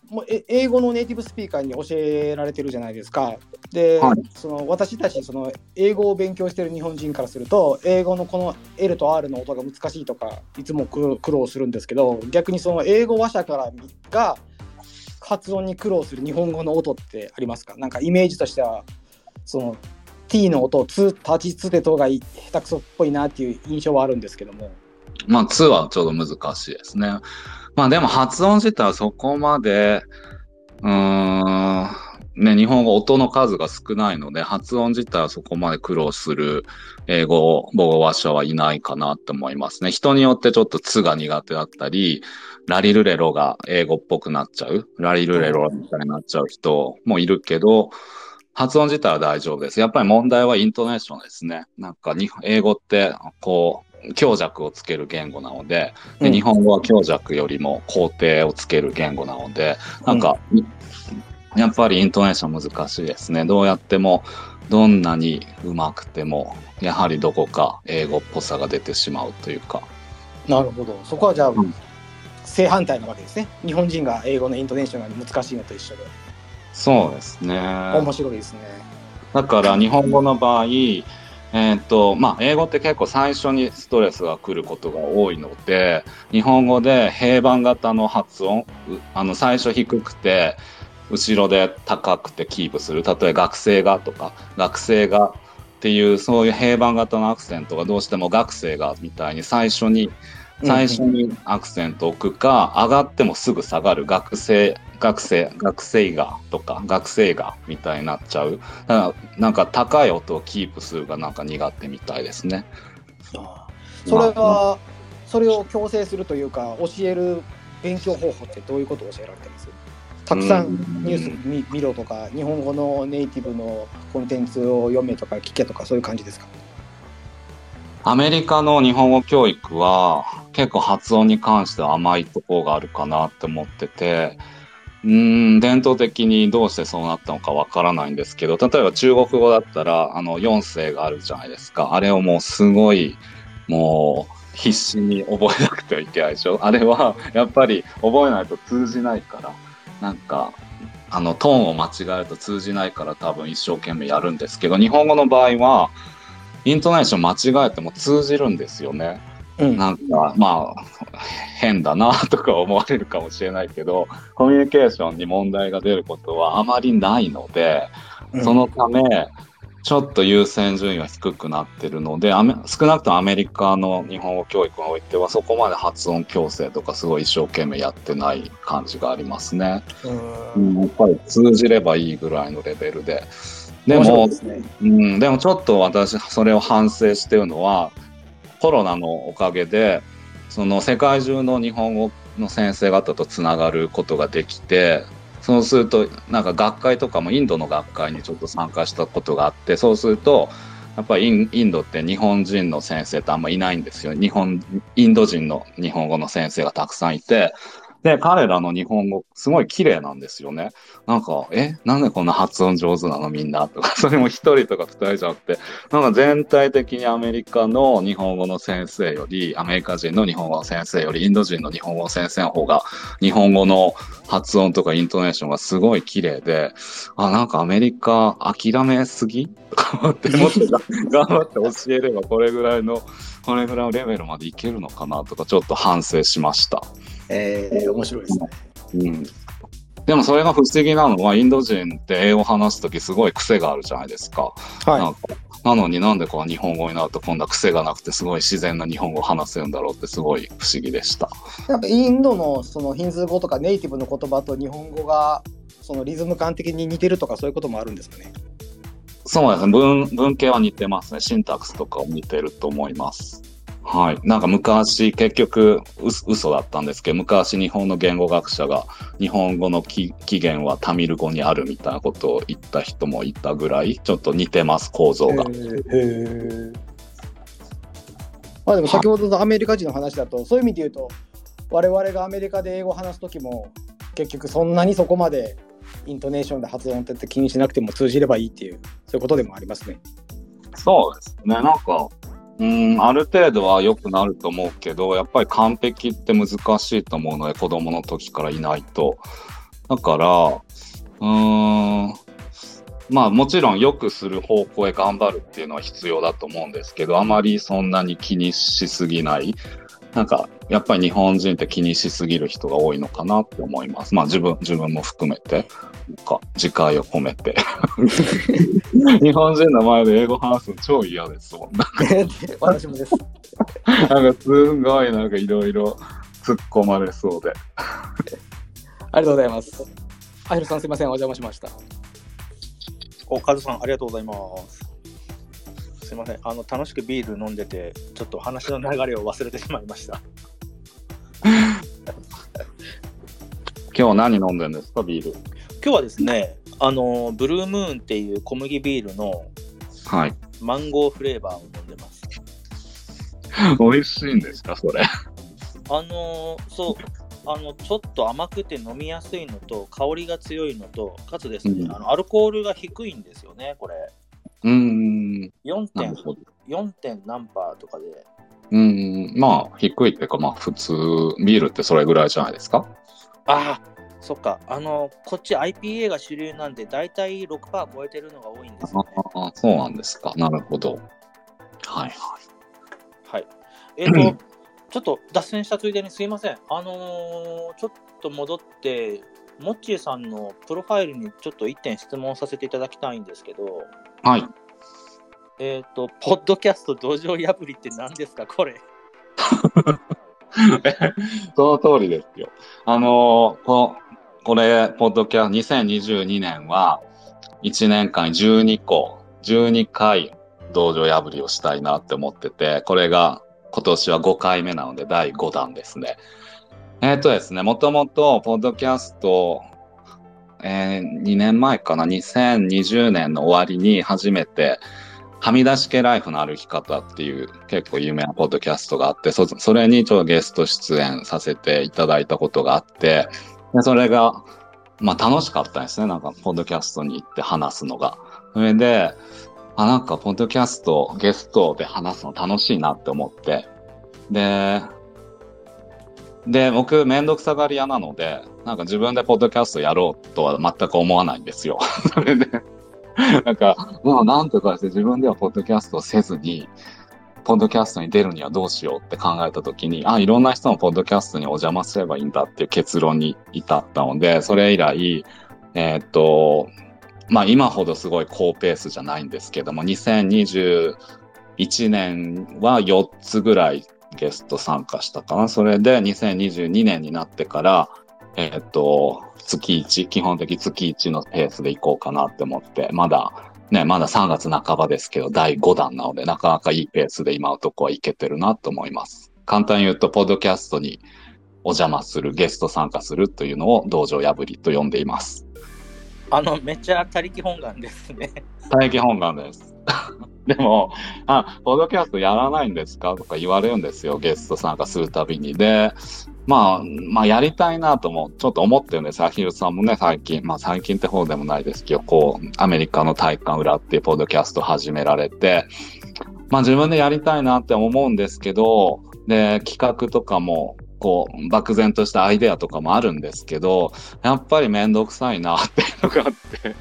もうえ英語のネイティブスピーカーに教えられてるじゃないですか。で、はいその私たちその英語を勉強してる日本人からすると英語のこの L と R の音が難しいとかいつも苦労するんですけど逆にその英語話者からが発音に苦労する日本語の音ってありますか？なんかイメージとしてはその T の音つ立ちつてとがい下手くそっぽいなっていう印象はあるんですけども。まあ、2はちょっと難しいですね。まあ、でも発音自体はそこまで、うーん、ね、日本語音の数が少ないので、発音自体はそこまで苦労する英語母語話者はいないかなって思いますね。人によってちょっとつが苦手だったり、ラリルレロが英語っぽくなっちゃう、ラリルレロみたいになっちゃう人もいるけど、発音自体は大丈夫です。やっぱり問題はイントネーションですね。なんか英語って、こう、強弱をつける言語なので、でうん日本語は強弱よりも肯定をつける言語なので、なんか、やっぱりイントネーション難しいですね。どうやっても、どんなに上手くても、やはりどこか英語っぽさが出てしまうというか。なるほど。そこはじゃあ、うん正反対なわけですね。日本人が英語のイントネーションが難しいのと一緒で。そうですね。面白いですね。だから日本語の場合、えっ、と、まあ、英語って結構最初にストレスが来ることが多いので、日本語で平板型の発音、あの、最初低くて、後ろで高くてキープする。例えば学生がとか、学生がっていう、そういう平板型のアクセントがどうしても学生がみたいに最初に、最初にアクセントを置くか、上がってもすぐ下がる学生、学生、学生がとか、学生がみたいになっちゃう。だからなんか高い音をキープするがなんか苦手みたいですね。それは、それを強制するというか、教える勉強方法ってどういうことを教えられてます？たくさんニュース見見ろとか、日本語のネイティブのコンテンツを読めとか聞けとか、そういう感じですか？アメリカの日本語教育は結構発音に関しては甘いところがあるかなって思ってて、うん、伝統的にどうしてそうなったのかわからないんですけど、例えば中国語だったら、あの、4声があるじゃないですか。あれをもうすごい、もう、必死に覚えなくてはいけないでしょ。あれは、やっぱり覚えないと通じないから、なんか、あの、トーンを間違えると通じないから多分一生懸命やるんですけど、日本語の場合は、イントネーション間違えても通じるんですよね。うんなんか、まあ、変だなとか思われるかもしれないけど、コミュニケーションに問題が出ることはあまりないので、そのため、ちょっと優先順位は低くなってるので、少なくともアメリカの日本語教育においては、そこまで発音矯正とかすごい一生懸命やってない感じがありますね。ううんん、やっぱり通じればいいぐらいのレベルで。でもね。うん、でもちょっと私、それを反省してるのは、コロナのおかげで、その世界中の日本語の先生方とつながることができて、そうすると、なんか学会とかもインドの学会にちょっと参加したことがあって、そうすると、やっぱりインドって日本人の先生ってあんまいないんですよ。日本、インド人の日本語の先生がたくさんいて、で、彼らの日本語、すごい綺麗なんですよね。なんか、え、なんでこんな発音上手なのみんなとか、*laughs* それも一人とか二人じゃなくて、なんか全体的にアメリカの日本語の先生より、アメリカ人の日本語の先生より、インド人の日本語の先生の方が、日本語の発音とかイントネーションがすごい綺麗で、あ、なんかアメリカ諦めすぎ？とか思って、もっと頑張って教えればこれぐらいの、これぐらいのレベルまでいけるのかなとか、ちょっと反省しました。えー、面白いですね。うん。でもそれが不思議なのは、インド人って英語を話すときすごい癖があるじゃないですか。はかなのになんでこう日本語になると今度は癖がなくてすごい自然な日本語を話せるんだろうってすごい不思議でした。い。やっぱインドのそのヒンズー語とかネイティブの言葉と日本語がそのリズム感的に似てるとかそういうこともあるんですかね？そうですね。文、文系は似てますね。シンタックスとかも似てると思います。はい。なんか昔、結局、う嘘だったんですけど、昔日本の言語学者が日本語の起起源はタミル語にあるみたいなことを言った人もいたぐらい、ちょっと似てます、構造が。まあでも先ほどのアメリカ人の話だとそういう意味で言うと我々がアメリカで英語を話す時も結局そんなにそこまでイントネーションで発音って気にしなくても通じればいいっていうそういうことでもありますね。そうですね。なんか、うん、ある程度は良くなると思うけど、やっぱり完璧って難しいと思うので、子供の時からいないと。だから、うーん、まあもちろん良くする方向へ頑張るっていうのは必要だと思うんですけど、あまりそんなに気にしすぎない。なんか、やっぱり日本人って気にしすぎる人が多いのかなって思います。まあ自分、自分も含めて、なんか、自戒を込めて。日本人の前で英語話すの超嫌ですもん。*laughs* 私もです。なんかすんごいなんかいろいろ突っ込まれそうで。ありがとうございます。あひろさんすいませんお邪魔しました。お、カズさん、ありがとうございます。すいません。あの、楽しくビール飲んでて、ちょっと話の流れを忘れてしまいました。*laughs* 今日何飲んでんですか、ビール？今日はですね、あの、ブルームーンっていう小麦ビールのはい。マンゴーフレーバーを飲んでます。美味しいんですか、それ？あのーそう、あの、ちょっと甘くて飲みやすいのと、香りが強いのと、かつですね、うんあのアルコールが低いんですよね、これ。うーん。4点なる、ほど。4. 点何パーとかで。うーん。まあ、低いっていうか、まあ、普通、ビールってそれぐらいじゃないですか？ああ、そっか。あの、こっち IPA が主流なんで、だいたい6%超えてるのが多いんですよね。ああ、そうなんですか。なるほど。はいはい。はい。えっ、と、*clears throat* ちょっと脱線したついでにすいません。あのーちょっと戻って、モッチーさんのプロファイルにちょっと1点質問させていただきたいんですけど、はい。えっ、と、ポッドキャスト道場破りって何ですか、これ。*laughs* その通りですよ。あのーここれ、ポッドキャスト、2022年は、1年間12個、12回、道場破りをしたいなって思ってて、これが今年は5回目なので、第5弾ですね。えっ、とですね、もともと、ポッドキャスト、えー2年前かな、2020年の終わりに初めて、はみ出し系ライフの歩き方っていう結構有名なポッドキャストがあって、そそれにちょっとゲスト出演させていただいたことがあって、でそれが、まあ楽しかったですね。なんか、ポッドキャストに行って話すのが。それで、あ、なんか、ポッドキャスト、ゲストで話すの楽しいなって思って。で、で、僕、めんどくさがり屋なので、なんか自分でポッドキャストやろうとは全く思わないんですよ。*laughs* それで、なんか、もうなんとかして自分ではポッドキャストをせずに、ポッドキャストに出るにはどうしようって考えたときに、あ、いろんな人のポッドキャストにお邪魔すればいいんだっていう結論に至ったので、それ以来、えー、っと、まあ今ほどすごい高ペースじゃないんですけども、2021年は4つぐらいゲスト参加したかな。それで2022年になってから、えー、っと、月1、基本的月1のペースでいこうかなって思って、まだ、ね、まだ3月半ばですけど、第5弾なので、なかなかいいペースで今のとこはいけてるなと思います。簡単に言うと、ポッドキャストにお邪魔する、ゲスト参加するというのを道場破りと呼んでいます。あの、めっちゃ他力本願ですね。他力本願です。*laughs* でも、あ、ポッドキャストやらないんですか？とか言われるんですよ、ゲスト参加するたびに。で、まあ、まあ、やりたいなとも、ちょっと思ってるんです。アヒルさんもね、最近、まあ、最近って方でもないですけど、こう、アメリカの体感裏っていうポッドキャスト始められて、まあ、自分でやりたいなって思うんですけど、で、企画とかも、こう、漠然としたアイデアとかもあるんですけど、やっぱりめんどくさいなっていうのがあって、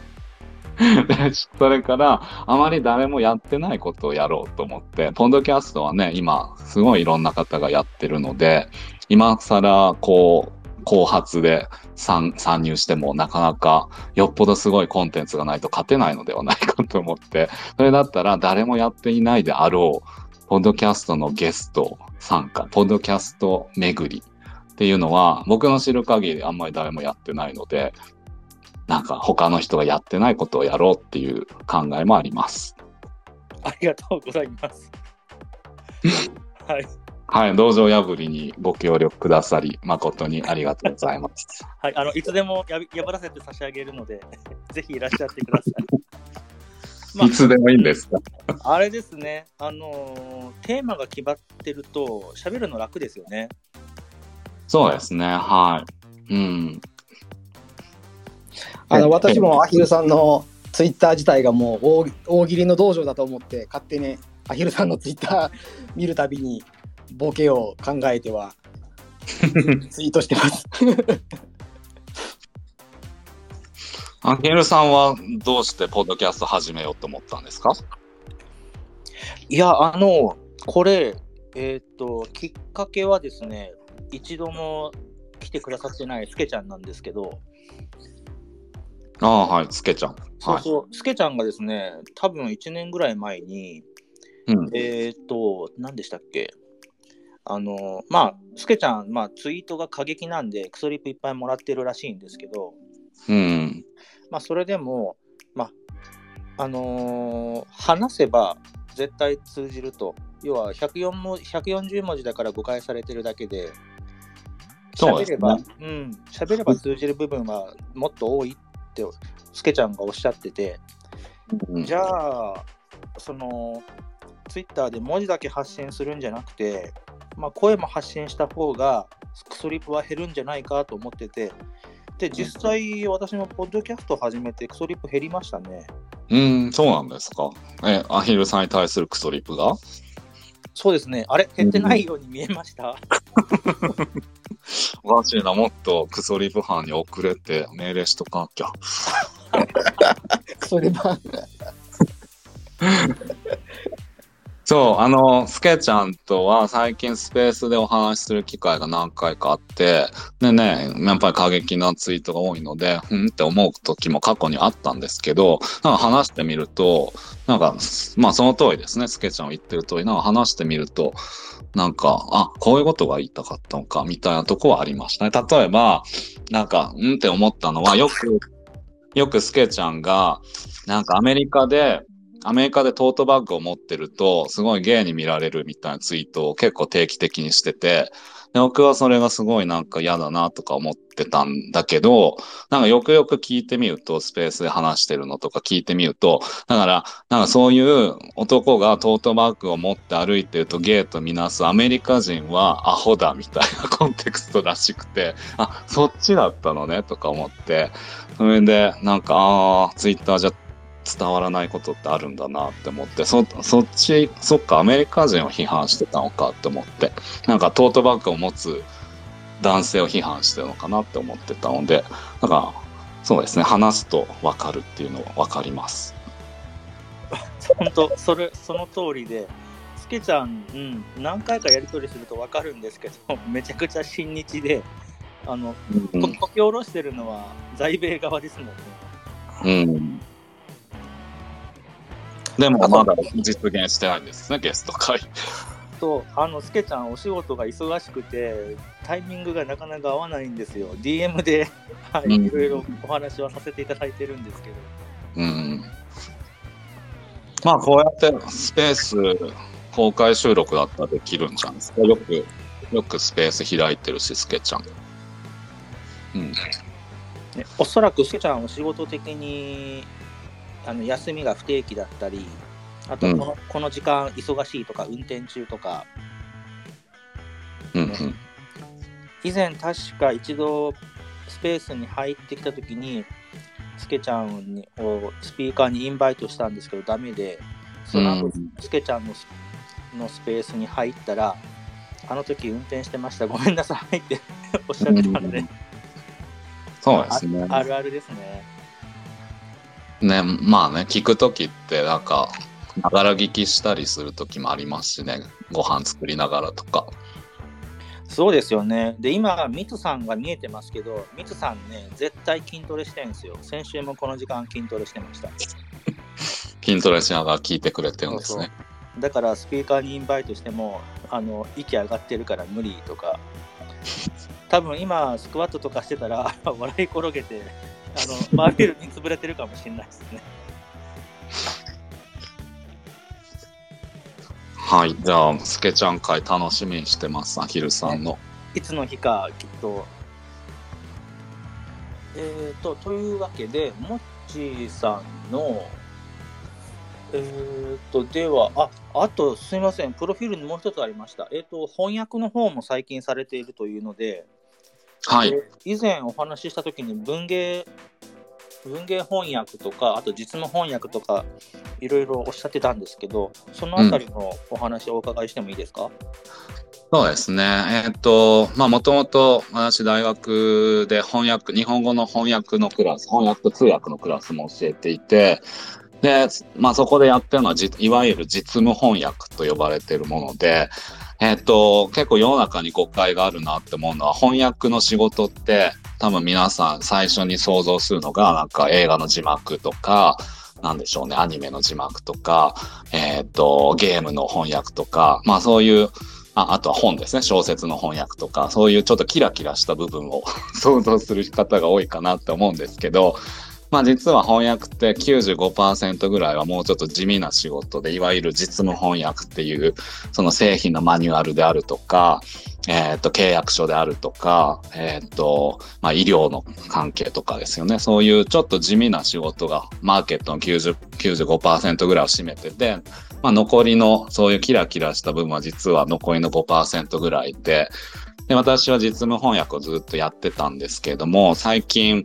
*laughs* それから、あまり誰もやってないことをやろうと思って、ポンドキャストはね、今、すごいいろんな方がやってるので、今更、こう、後発で参入してもなかなかよっぽどすごいコンテンツがないと勝てないのではないかと思って、それだったら誰もやっていないであろう、ポッドキャストのゲスト参加、ポッドキャスト巡りっていうのは僕の知る限りあんまり誰もやってないので、なんか他の人がやってないことをやろうっていう考えもあります。ありがとうございます。はい。はい、道場破りにご協力くださり、誠にありがとうございます。*laughs* はい、あの、いつでもや破らせて差し上げるので、*laughs* ぜひいらっしゃってください。*laughs* まあ、いつでもいいんですか？あれですね、あのー、テーマが決まってると、喋るの楽ですよね。そうですね、はい。うん。あの私もアヒルさんのツイッター自体がもう大大喜利の道場だと思って勝手にアヒルさんのツイッター見るたびにボケを考えては *laughs* ツイートしてます。アヒルさんはどうしてポッドキャスト始めようと思ったんですか？いや、あの、これ、えっ、ー、と、きっかけはですね、一度も来てくださってないスケちゃんなんですけど、ああ、はい、スケちゃん。そうそう、はい、スケちゃんがですね、多分1年ぐらい前に、うん、えっ、ー、と、何でしたっけ？あの、まあ、スケちゃん、まあ、ツイートが過激なんで、クソリップいっぱいもらってるらしいんですけど、うん。まあ、それでも、まあ、あのー、話せば絶対通じると。要は104文140文字だから誤解されてるだけで、喋れば、うね、うん、喋れば通じる部分はもっと多いってスケちゃんがおっしゃってて、うん、じゃあそのツイッターで文字だけ発信するんじゃなくて、まあ、声も発信した方がクソリップは減るんじゃないかと思っててで実際私もポッドキャスト始めてクソリップ減りましたね。うんそうなんですか。えアヒルさんに対するクソリップが？そうですね。あれ？減ってないように見えました、おかしいな、もっとクソリブ班に遅れて命令しとかなきゃ。クソリブ班そう、あの、スケちゃんとは最近スペースでお話しする機会が何回かあって、でね、やっぱり過激なツイートが多いので、ふんって思う時も過去にあったんですけど、なんか話してみると、なんか、まあその通りですね、スケちゃんは言ってる通り、なんか話してみると、なんか、あ、こういうことが言いたかったのか、みたいなとこはありましたね。例えば、なんか、うんって思ったのは、よく、よくスケちゃんが、なんかアメリカで、アメリカでトートバッグを持ってると、すごいゲイに見られるみたいなツイートを結構定期的にしてて、で僕はそれがすごいなんか嫌だなとか思ってたんだけど、なんかよくよく聞いてみると、スペースで話してるのとか聞いてみると、だから、なんかそういう男がトートバッグを持って歩いてるとゲイとみなすアメリカ人はアホだみたいなコンテクストらしくて、あ、そっちだったのねとか思って、それでなんか、ああ、ツイッターじゃ伝わらないことってあるんだなって思って、そ、そっち、そっか、アメリカ人を批判してたのかって思って、なんかトートバッグを持つ男性を批判してるのかなって思ってたので、だからそうですね、話すと分かるっていうのは分かります。*laughs* 本当それその通りで、スケちゃん、うん、何回かやり取りすると分かるんですけど、めちゃくちゃ親日で、あの、うんここき下ろしてるのは在米側ですもんね。うん。でもまだ実現してないんですね、ゲスト会。と、あの、スケちゃん、お仕事が忙しくて、タイミングがなかなか合わないんですよ。DM で、*laughs* はい、うんいろいろお話はさせていただいてるんですけど。うん。まあこうやってスペース公開収録だったらできるんじゃないですか。よく、よくスペース開いてるし、スケちゃん。うん。ね、おそらくスケちゃんお仕事的にあの休みが不定期だったりあとこの,、この時間忙しいとか運転中とか。うんうん。以前確か一度スペースに入ってきた時にスケちゃんにをスピーカーにインバイトしたんですけどダメでその後、うん。スケちゃんのスのスペースに入ったらあの時運転してました。ごめんなさいって *laughs* おっしゃってたんで、そうですね。あるあるですねね、まあね、聞くときって、なんか、ながら聞きしたりするときもありますしね、ご飯作りながらとか。そうですよね。で、今、ミツさんが見えてますけど、ミツさんね、絶対筋トレしてるんですよ。先週もこの時間筋トレしてました。筋トレしながら聞いてくれてるんですね。だから、スピーカーにインバイトしても、あの、息上がってるから無理とか、多分今、スクワットとかしてたら、笑い転げて、あの、マーベルに潰れてるかもしれないですね。*laughs* はい。じゃあ、スケちゃん会楽しみにしてます、アヒルさんの。いつの日か、きっと。えーと、というわけで、もっちーさんの、えーと、では、あ、あと、すみません、プロフィールにもう一つありました。えーと、翻訳の方も最近されているというので、はい。で以前お話ししたときに文芸、文芸翻訳とか、あと実務翻訳とか、いろいろおっしゃってたんですけど、そのあたりのお話をお伺いしてもいいですか、そうですね。えっ、と、まあ、もともと私大学で翻訳、日本語の翻訳のクラス、翻訳と通訳のクラスも教えていて、で、まあ、そこでやってるのはじ、いわゆる実務翻訳と呼ばれているもので、えっ、と、結構世の中に誤解があるなって思うのは、翻訳の仕事って、多分皆さん最初に想像するのが、なんか映画の字幕とか、なんでしょうね、アニメの字幕とか、えっ、と、ゲームの翻訳とか、まあそういう、ああとは本ですね、小説の翻訳とか、そういうちょっとキラキラした部分を *laughs* 想像する方が多いかなって思うんですけど、まあ実は翻訳って95%ぐらいはもうちょっと地味な仕事で、いわゆる実務翻訳っていう、その製品のマニュアルであるとか、えっ、と、契約書であるとか、えっ、と、まあ医療の関係とかですよね。そういうちょっと地味な仕事がマーケットの90 95%ぐらいを占めてて、まあ残りのそういうキラキラした部分は実は残りの5%ぐらいで、で、私は実務翻訳をずっとやってたんですけれども、最近、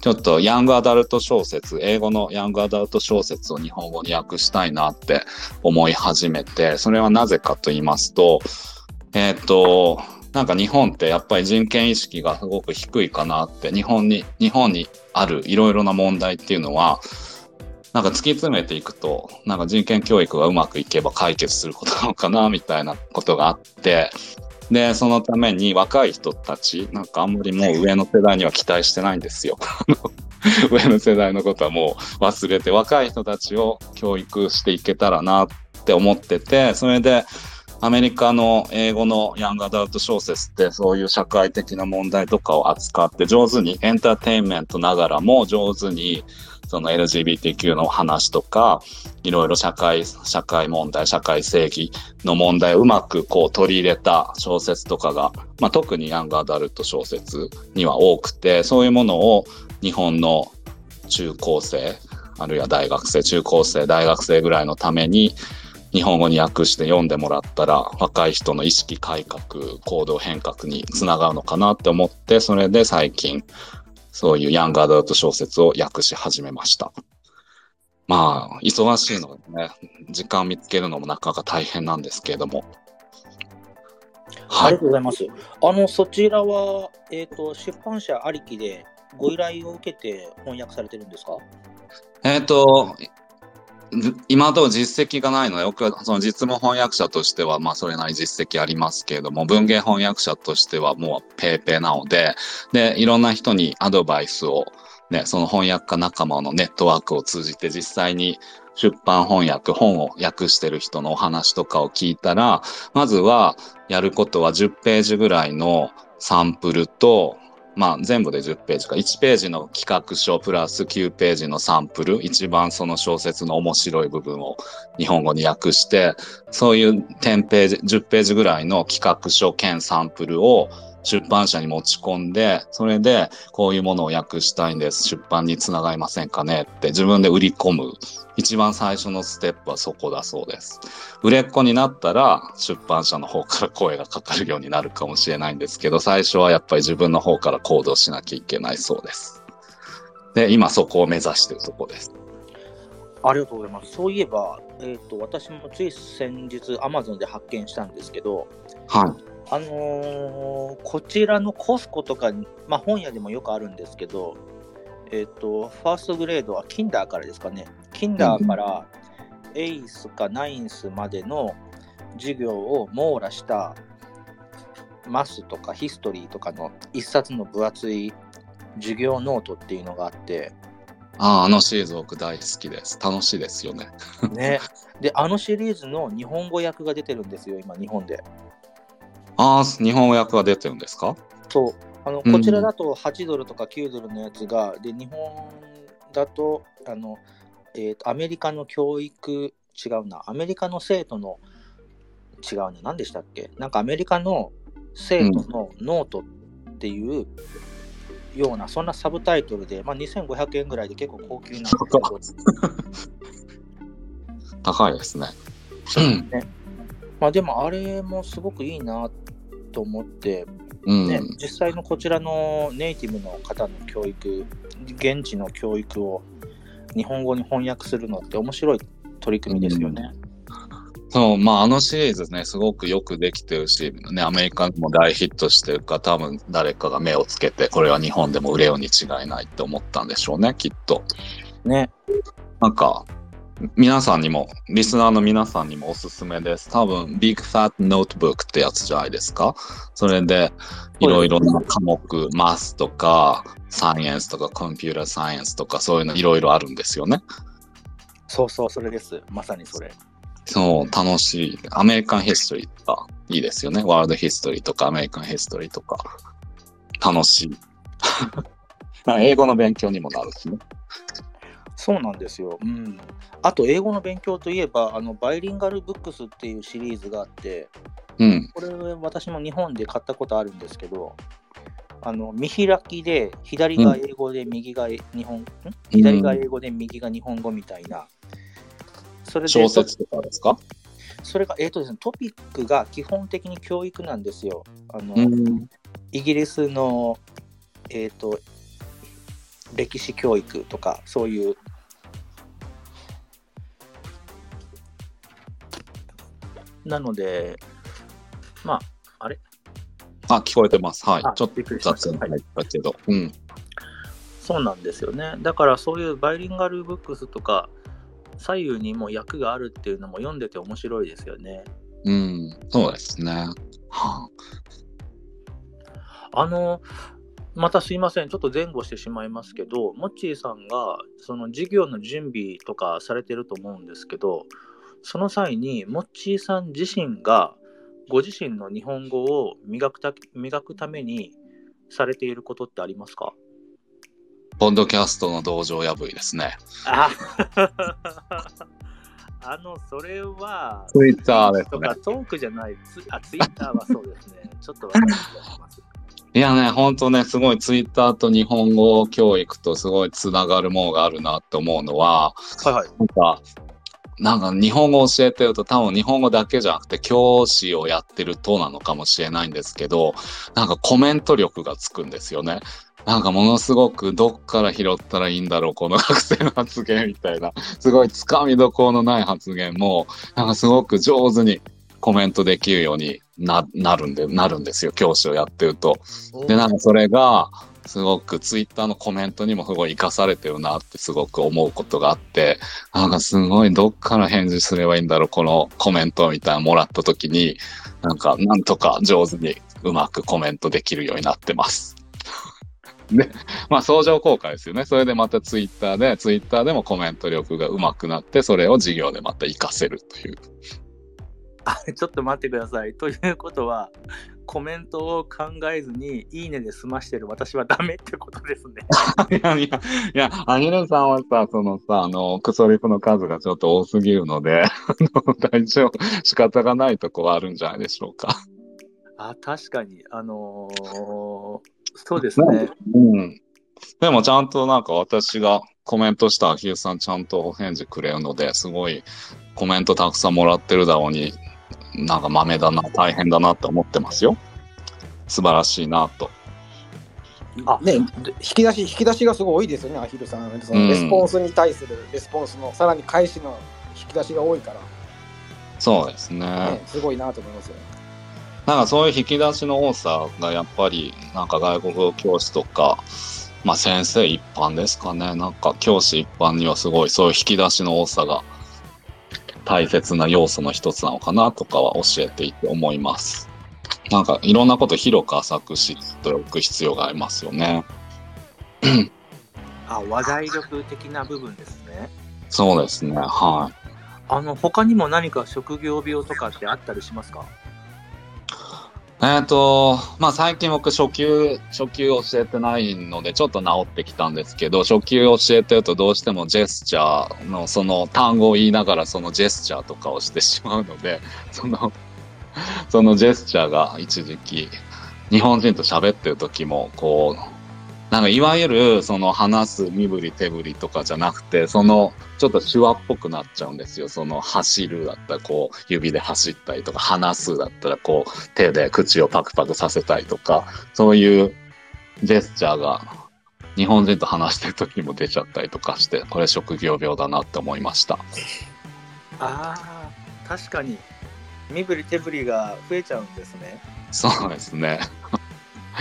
ちょっとヤングアダルト小説、英語のヤングアダルト小説を日本語に訳したいなって思い始めて、それはなぜかと言いますと、えっ、と、なんか日本ってやっぱり人権意識がすごく低いかなって、日本に、日本にあるいろいろな問題っていうのは、なんか突き詰めていくと、なんか人権教育がうまくいけば解決することなのかな、みたいなことがあって、で、そのために若い人たち、なんかあんまりもう上の世代には期待してないんですよ。*laughs* 上の世代のことはもう忘れて、若い人たちを教育していけたらなって思ってて、それで、アメリカの英語のヤングアダルト小説ってそういう社会的な問題とかを扱って上手にエンターテインメントながらも上手にその LGBTQ の話とかいろいろ社会、社会問題、社会正義の問題をうまくこう取り入れた小説とかが、まあ、特にヤングアダルト小説には多くてそういうものを日本の中高生あるいは大学生、中高生、大学生ぐらいのために日本語に訳して読んでもらったら若い人の意識改革行動変革につながるのかなって思ってそれで最近そういうヤングアダルト小説を訳し始めました。まあ忙しいのでね時間見つけるのもなかなか大変なんですけれども。はい。ありがとうございます。あの、そちらは、えっ、と、出版社ありきでご依頼を受けて翻訳されてるんですか？えっ、と、ず今と実績がないので、僕はその実務翻訳者としては、まあそれなり実績ありますけれども、文芸翻訳者としてはもうペーペーなので、で、いろんな人にアドバイスを、ね、その翻訳家仲間のネットワークを通じて実際に出版翻訳、本を訳してる人のお話とかを聞いたら、まずはやることは10ページぐらいのサンプルと、まあ全部で10ページか。1ページの企画書プラス9ページのサンプル。一番その小説の面白い部分を日本語に訳して、そういう10ページ、10ページぐらいの企画書兼サンプルを出版社に持ち込んで、それでこういうものを訳したいんです。出版につながりませんかねって自分で売り込む。一番最初のステップはそこだそうです。売れっ子になったら出版社の方から声がかかるようになるかもしれないんですけど、最初はやっぱり自分の方から行動しなきゃいけないそうです。で、今そこを目指しているところです。ありがとうございます。そういえば、えっ、と、私もつい先日 Amazon で発見したんですけど、はい。あのーこちらのコスコとかに、まあ本屋でもよくあるんですけど、えっ、と、ファーストグレードはキンダーからですかね。kinder から eighth か ninth までの授業を網羅した math とか history とかの一冊の分厚い授業ノートっていうのがあって、ああ、あのシリーズ僕大好きです。楽しいですよね。ね。で、あのシリーズの日本語訳が出てるんですよ、今、日本で。ああ、日本語訳が出てるんですか？そう。あのうん。こちらだと8ドルとか9ドルのやつが、で、日本だと、あの、えーと、アメリカの教育、違うな、アメリカの生徒の、違うな、何でしたっけ？なんかアメリカの生徒のノートっていうような、そんなサブタイトルで、まあ、2500円ぐらいで結構高級なんですけど、高いですね。まあでもあれもすごくいいなと思って、うん。ね、実際のこちらのネイティブの方の教育、現地の教育を日本語に翻訳するのって面白い取り組みですよね。そう、まあ、あのシリーズね、すごくよくできてるし、ね、アメリカでも大ヒットしてるから、多分誰かが目をつけて、これは日本でも売れように違いないって思ったんでしょうね、きっと。ね。なんか、皆さんにも、リスナーの皆さんにもおすすめです。多分、Big Fat Notebook ってやつじゃないですか？それで、いろいろな科目、マスとか、サイエンスとか、コンピューターサイエンスとか、そういうのいろいろあるんですよね？そうそう、それです。まさにそれ。そう、楽しい。アメリカンヒストリーとか、いいですよね？ワールドヒストリーとか、アメリカンヒストリーとか、楽しい。*laughs* 英語の勉強にもなるしね。そうなんですよ。うん。あと、英語の勉強といえば、あの、バイリンガルブックスっていうシリーズがあって、うん。これ私も日本で買ったことあるんですけど、あの見開きで左が英語で右が日本、ん？左が英語で右が日本語みたいな。それで小説とかですか？それが、えーとですね、トピックが基本的に教育なんですよ。あのうん。イギリスの、えー、と歴史教育とか、そういう。なので、まあ、あれ？あ、聞こえてます。はいあ。ちょっとびっくりしました雑に入ったけど。うん。そうなんですよね。だからそういうバイリンガルブックスとか、左右にも訳があるっていうのも読んでて面白いですよね。うん。そうですね。はあの、またすいません、ちょっと前後してしまいますけど、モッチーさんがその授業の準備とかされてると思うんですけど、その際にモッチーさん自身がご自身の日本語を磨くた磨くためにされていることってありますか？ポッドキャストの道場破りですね。ああの、それは、ツイッターですねとか。トークじゃない、ツあツイッターはそうですね。*laughs* ちょっとわかる気がします。いやね、ほんとね、すごいツイッターと日本語教育とすごいつながるものがあるなって思うのは、はいはい。なんか、なんか日本語を教えてると多分日本語だけじゃなくて教師をやってるとなのかもしれないんですけど、なんかコメント力がつくんですよね。なんかものすごくどっから拾ったらいいんだろう、この学生の発言みたいな、すごいつかみどころのない発言も、なんかすごく上手にコメントできるようにななるんで、なるんですよ、教師をやってると。で、なんかそれが、すごくツイッターのコメントにもすごい活かされてるなってすごく思うことがあって、なんかすごいどっから返事すればいいんだろう、このコメントみたいなもらった時に、なんかなんとか上手にうまくコメントできるようになってます。*laughs* で、まあ相乗効果ですよね。それでまたツイッターで、ツイッターでもコメント力が上手くなって、それを授業でまた活かせるという。あ *laughs* ちょっと待ってください。ということは、コメントを考えずに、いいねで済ましてる私はダメってことですね。*laughs* いやいや、いや、アニルさんはさ、そのさ、あの、クソリプの数がちょっと多すぎるので、*laughs* あの、大丈夫、仕方がないとこはあるんじゃないでしょうか。あ、確かに。あのーそうですね。うん。でもちゃんとなんか私がコメントしたら、ヒューさんちゃんとお返事くれるので、すごいコメントたくさんもらってるだろうに、なんか豆だな、大変だなって思ってますよ。素晴らしいなと。あね、引き出し、引き出しがすごい多いですよね、アヒルさん。そのうんレスポンスに対するレスポンスの、さらに返しの引き出しが多いから、そうですね。ね、すごいなと思いますよ。なんかそういう引き出しの多さがやっぱりなんか外国語教師とか、まあ先生一般ですかね。なんか教師一般にはすごいそういう引き出しの多さが大切な要素の一つなのかなとかは教えていて思います。なんかいろんなこと広く浅く知っておく必要がありますよね。あ、話題力的な部分ですね。そうですね。はい。あの、他にも何か職業病とかってあったりしますか？えっ、と、まあ最近僕初級、初級教えてないのでちょっと治ってきたんですけど、初級教えてるとどうしてもジェスチャーのその単語を言いながらそのジェスチャーとかをしてしまうので、*laughs* その、そのジェスチャーが一時期、日本人と喋ってる時もこう、なんかいわゆるその話す身振り手振りとかじゃなくて、そのちょっと手話っぽくなっちゃうんですよ。その走るだったらこう指で走ったりとか、話すだったらこう手で口をパクパクさせたりとか、そういうジェスチャーが日本人と話してる時も出ちゃったりとかして、これ職業病だなって思いました。ああ、確かに。身振り手振りが増えちゃうんですね。そうですね。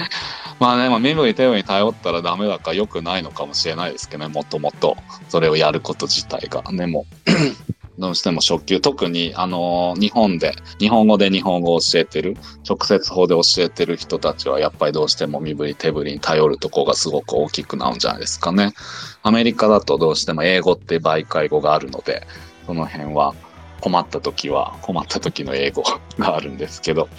*laughs* まあね、まあ、身振り手振りに頼ったらダメだから良くないのかもしれないですけどね、もともと。それをやること自体が。でも、*laughs* どうしても初級、特に、あのー日本で、日本語で日本語を教えてる、直接法で教えてる人たちは、やっぱりどうしても身振り手振りに頼るところがすごく大きくなるんじゃないですかね。アメリカだとどうしても英語って媒介語があるので、その辺は困った時は、困った時の英語があるんですけど、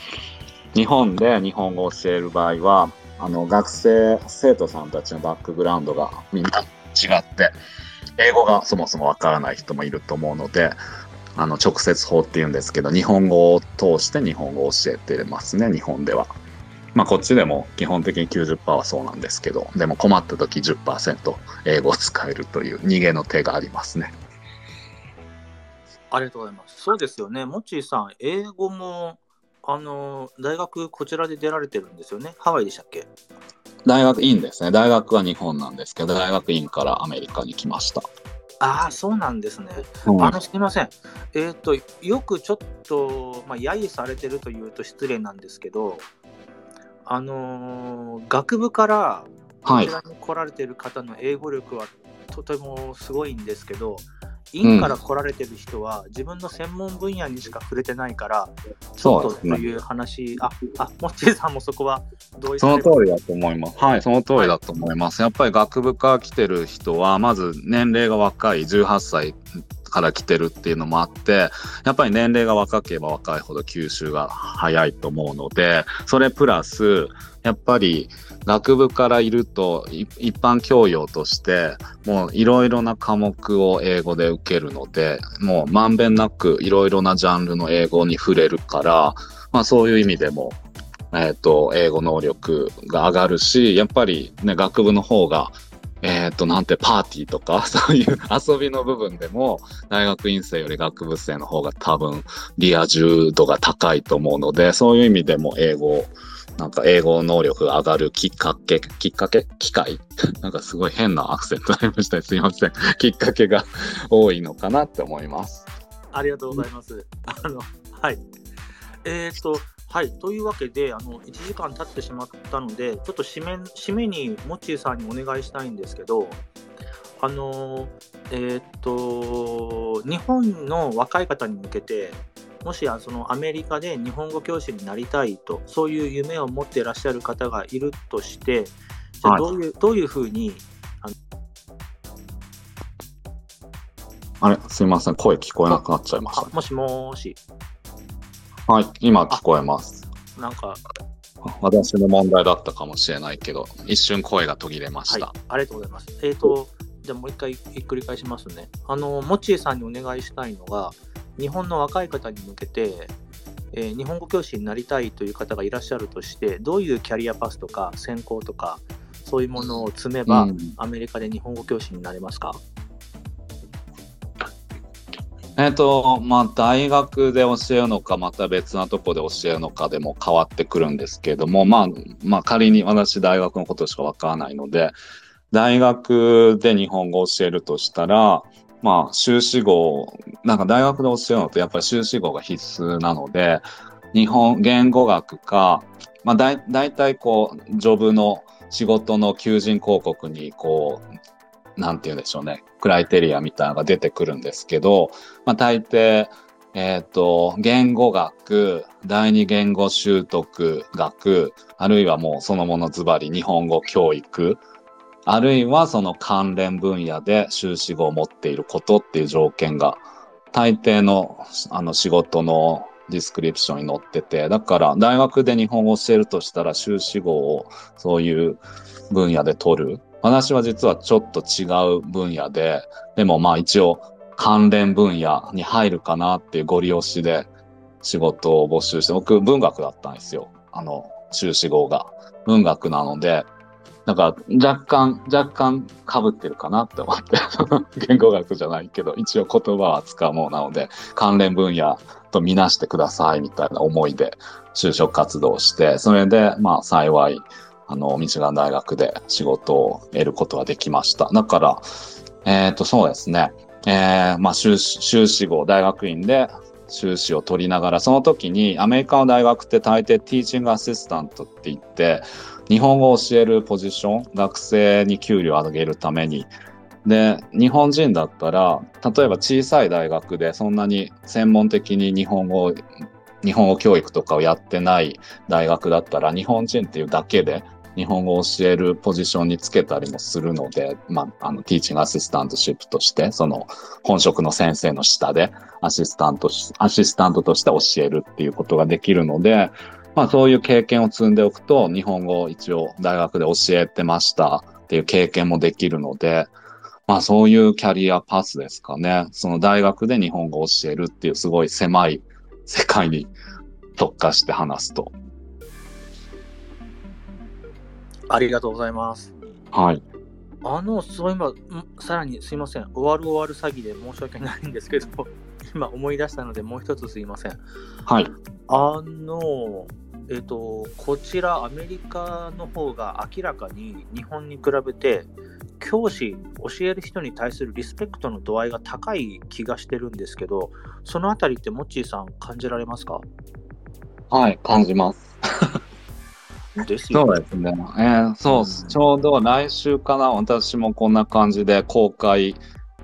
日本で日本語を教える場合は、あの、学生、生徒さんたちのバックグラウンドがみんな違って、英語がそもそもわからない人もいると思うので、あの、直接法って言うんですけど、日本語を通して日本語を教えてますね、日本では。まあ、こっちでも基本的に90%はそうなんですけど、でも困った時10%英語を使えるという逃げの手がありますね。ありがとうございます。そうですよね。もちーさん、英語も、あの、大学こちらで出られてるんですよね？ハワイでしたっけ？大学院ですね。大学は日本なんですけど、大学院からアメリカに来ました。ああ、そうなんですね。うんあの、すみません。えっ、と、よくちょっと、まあ、揶揄されてるというと失礼なんですけど、あのー学部からはいこち。らに来られてる方の英語力はとてもすごいんですけど、院から来られてる人は自分の専門分野にしか触れてないから、ちょっとという話、あ、あ、モッチーさんもそこは同意その通りだと思います。はい、その通りだと思います。やっぱり学部から来てる人は、まず年齢が若い、18歳から来てるっていうのもあって、やっぱり年齢が若ければ若いほど吸収が早いと思うので、それプラス、やっぱり学部からいると、一般教養として、もういろいろな科目を英語で受けるので、もうまんべんなくいろいろなジャンルの英語に触れるから、まあそういう意味でも、えっ、と、英語能力が上がるし、やっぱりね、学部の方が、えっ、と、なんて、パーティーとか、*laughs* そういう遊びの部分でも、大学院生より学部生の方が多分、リア充度が高いと思うので、そういう意味でも英語、なんか英語能力上がるきっかけ、きっかけ？機会？*laughs* なんかすごい変なアクセントになりました。すいません。*laughs* きっかけが多いのかなって思います。ありがとうございます。あの、はい。えー、と、はい。というわけで、あの、1時間経ってしまったので、ちょっと締め、締めに、モッチーさんにお願いしたいんですけど、あの、えー、と、日本の若い方に向けて、もしそのアメリカで日本語教師になりたいと、そういう夢を持っていらっしゃる方がいるとして、じゃどういう、はい、どういうふうにあれすいません、声聞こえなくなっちゃいました、もしもし。はい、今聞こえます。なんか。私の問題だったかもしれないけど、一瞬声が途切れました。はい、ありがとうございます。えっ、ー、と、じゃあもう一回繰り返しますね。あの、もちえさんにお願いしたいのが、日本の若い方に向けて、えー、日本語教師になりたいという方がいらっしゃるとして、どういうキャリアパスとか専攻とか、そういうものを積めば、うん、アメリカで日本語教師になれますか？えっ、ー、と、まあ、大学で教えるのか、また別なとこで教えるのかでも変わってくるんですけれども、まあ、まあ、仮に私大学のことしかわからないので、大学で日本語を教えるとしたら、まあ、修士号、なんか大学で教えるのとやっぱり修士号が必須なので、日本言語学か、まあだ、だいたいこう、ジョブの仕事の求人広告にこう、なんて言うんでしょうね、クライテリアみたいなのが出てくるんですけど、まあ、大抵、えっ、ー、と、言語学、第二言語習得学、あるいはもうそのものズバリ日本語教育、あるいはその関連分野で修士号を持っていることっていう条件が大抵のあの仕事のディスクリプションに載ってて、だから大学で日本語を教えるとしたら修士号をそういう分野で取る。私は実はちょっと違う分野で、でもまあ一応関連分野に入るかなっていうご利用しで仕事を募集して、僕文学だったんですよ。あの、修士号が。文学なので、だか若干、若干被ってるかなって思って、*laughs* 言語学じゃないけど、一応言葉は使うものなので、関連分野とみなしてくださいみたいな思いで就職活動して、それで、まあ幸い、あの、ミシガン大学で仕事を得ることができました。だから、えっ、ー、と、そうですね。えー、まあ修士、修士号、大学院で修士を取りながら、その時にアメリカの大学って大抵ティーチングアシスタントって言って、日本語を教えるポジション、学生に給料を上げるために、で、日本人だったら、例えば小さい大学でそんなに専門的に日本語日本語教育とかをやってない大学だったら、日本人っていうだけで日本語を教えるポジションにつけたりもするので、まあ、あの、ティーチングアシスタントシップとして、その、本職の先生の下で、アシスタント、アシスタントとして教えるっていうことができるので、まあ、そういう経験を積んでおくと、日本語を一応大学で教えてましたっていう経験もできるので、まあ、そういうキャリアパスですかね。その大学で日本語を教えるっていうすごい狭い世界に特化して話すと。ありがとうございます。はい。あの、そう今、さらにすいません。終わる終わる詐欺で申し訳ないんですけど、*laughs* 今思い出したので、もう一つすいません。はい。あの、えっ、ー、と、こちらアメリカの方が明らかに日本に比べて、教師、教える人に対するリスペクトの度合いが高い気がしてるんですけど、そのあたりってモッチーさん感じられますか？はい、感じます。ですよね。そうですね。えー、そう、うん、ちょうど来週かな、私もこんな感じで公開、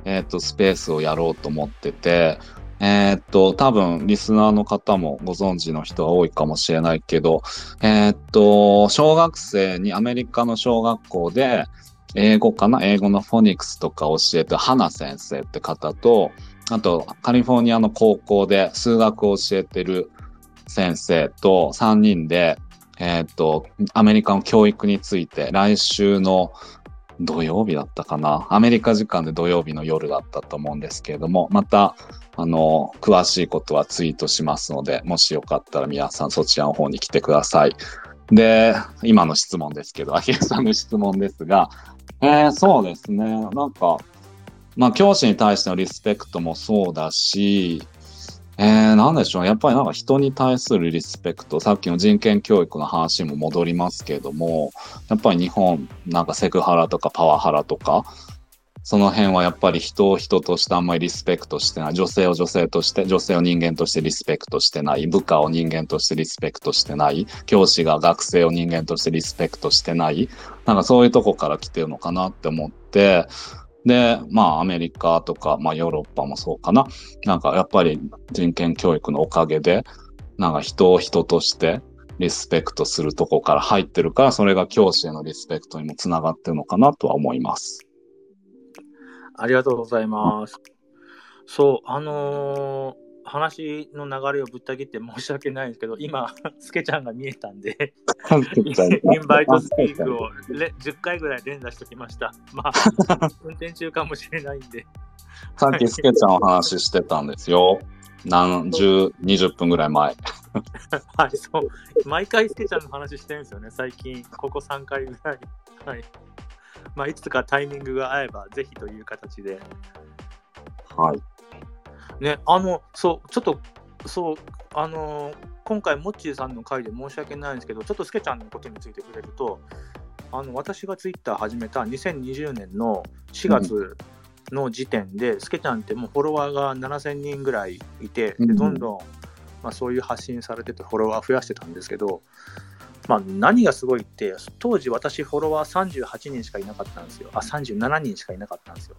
えっ、ー、と、スペースをやろうと思ってて、えっ、ー、と、多分、リスナーの方もご存知の人が多いかもしれないけど、えっ、と、小学生にアメリカの小学校で、英語かな？英語のフォニックスとか教えて、花先生って方と、あと、カリフォルニアの高校で数学を教えてる先生と3人で、えっ、と、アメリカの教育について来週の土曜日だったかなアメリカ時間で土曜日の夜だったと思うんですけれども、また、あの、詳しいことはツイートしますので、もしよかったら皆さんそちらの方に来てください。で、今の質問ですけど、アヒエさんの質問ですが、えー、そうですね。なんか、まあ、教師に対してのリスペクトもそうだし、えー、なんでしょう。やっぱりなんか人に対するリスペクト、さっきの人権教育の話も戻りますけれども、やっぱり日本、なんかセクハラとかパワハラとか、その辺はやっぱり人を人としてあんまりリスペクトしてない。女性を女性として、女性を人間としてリスペクトしてない。部下を人間としてリスペクトしてない。教師が学生を人間としてリスペクトしてない。なんかそういうとこから来てるのかなって思って、で、まあアメリカとか、まあヨーロッパもそうかな。なんかやっぱり人権教育のおかげで、なんか人を人としてリスペクトするとこから入ってるから、それが教師へのリスペクトにもつながってるのかなとは思います。ありがとうございます。そう、あのー、話の流れをぶった切って申し訳ないんですけど、今、*laughs* スケちゃんが見えたんで、インバイトスピークを10回ぐらい連打してきました。まあ、*laughs* 運転中かもしれないんで。さっきスケちゃんお話ししてたんですよ。何十、20分ぐらい前。*laughs* はい、そう。毎回スケちゃんの話してるんですよね、最近。ここ3回ぐらい。はい。まあ、いつかタイミングが合えば、ぜひという形で。はい。ね、あの、そう、ちょっと、そう、あのー、今回、モッチーさんの回で申し訳ないんですけど、ちょっとスケちゃんのことについて触れると、あの私がツイッター始めた2020年の4月の時点で、うん、スケちゃんってもうフォロワーが7000人ぐらいいて、でどんどん、まあ、そういう発信されてて、フォロワー増やしてたんですけど、まあ、何がすごいって、当時私フォロワー38人しかいなかったんですよ。あ、37人しかいなかったんですよ。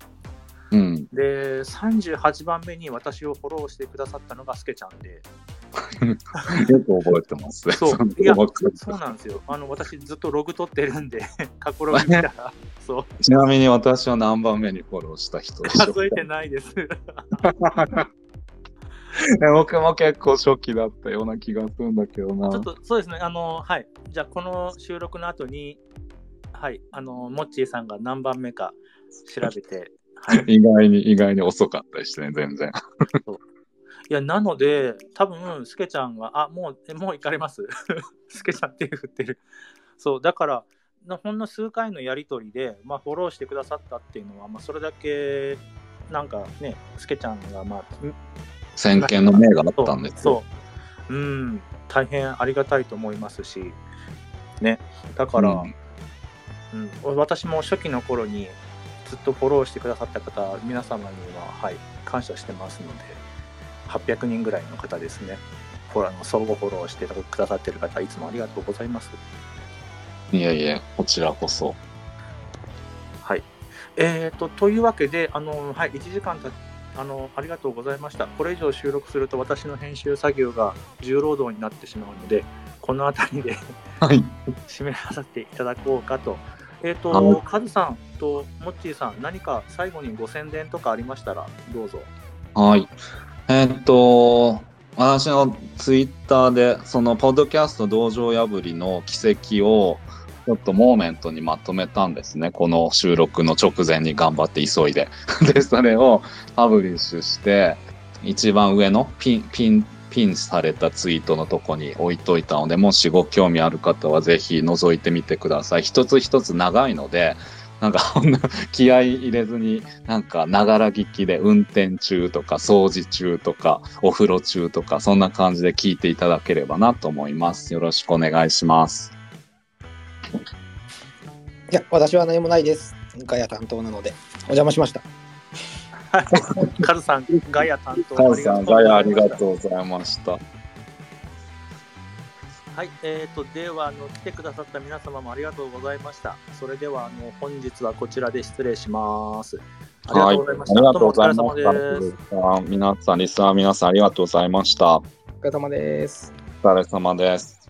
うん、で、38番目に私をフォローしてくださったのがスケちゃんで。*laughs* よく覚えてます。そう、いや、そうなんですよ。あの、私ずっとログ取ってるんで、*laughs* 過去ログ見たら、そう。ちなみに私は何番目にフォローした人数えてないです。*laughs* 僕も結構初期だったような気がするんだけどな。ちょっとそうですね、あの、はい。じゃあ、この収録の後に、はい、あの、モッチーさんが何番目か調べて、はい、*laughs* 意外に、意外に遅かったりしてね、全然。いや、なので、多分、スケちゃんが、あ、もう、もう行かれます。*laughs* スケちゃん手振ってる。そう、だから、ほんの数回のやりとりで、まあ、フォローしてくださったっていうのは、まあ、それだけ、なんかね、スケちゃんが、まあ、先見の明があったんですそう。うん、大変ありがたいと思いますし、ね、だから、うん、うん、私も初期の頃にずっとフォローしてくださった方、皆様には、はい、感謝してますので、800人ぐらいの方ですね、フォローの相互フォローしてくださってる方、いつもありがとうございます。いやいや、こちらこそ。はい。えーと、というわけで、あの、はい、1時間たあのありがとうございました。これ以上収録すると私の編集作業が重労働になってしまうので、この辺りではい、*laughs* 締めさせていただこうかと。えっ、ー、と、カズさんとモッチーさん、何か最後にご宣伝とかありましたら、どうぞ。はい。えっ、と、私のツイッターで、その、ポッドキャスト道場破りの奇跡を、ちょっとモーメントにまとめたんですね。この収録の直前に頑張って急いで。*laughs* で、それをパブリッシュして、一番上のピン、ピン、ピンされたツイートのとこに置いといたので、もしご興味ある方はぜひ覗いてみてください。一つ一つ長いので、なんか *laughs* こんな気合い入れずに、なんかながら聞きで運転中とか掃除中とかお風呂中とかそんな感じで聞いていただければなと思います。よろしくお願いします。いや、私は何もないです。ガヤ担当なので、お邪魔しました。カズさん、ガヤ担当。カズさん、ガヤありがとうございました。はい、えーと、ではあの、来てくださった皆様もありがとうございました。それでは、あの本日はこちらで失礼します。ありがとうございました。はい、ありがとうございました。皆さん、リスナー皆さん、ありがとうございました。お疲れ様です。お疲れ様です。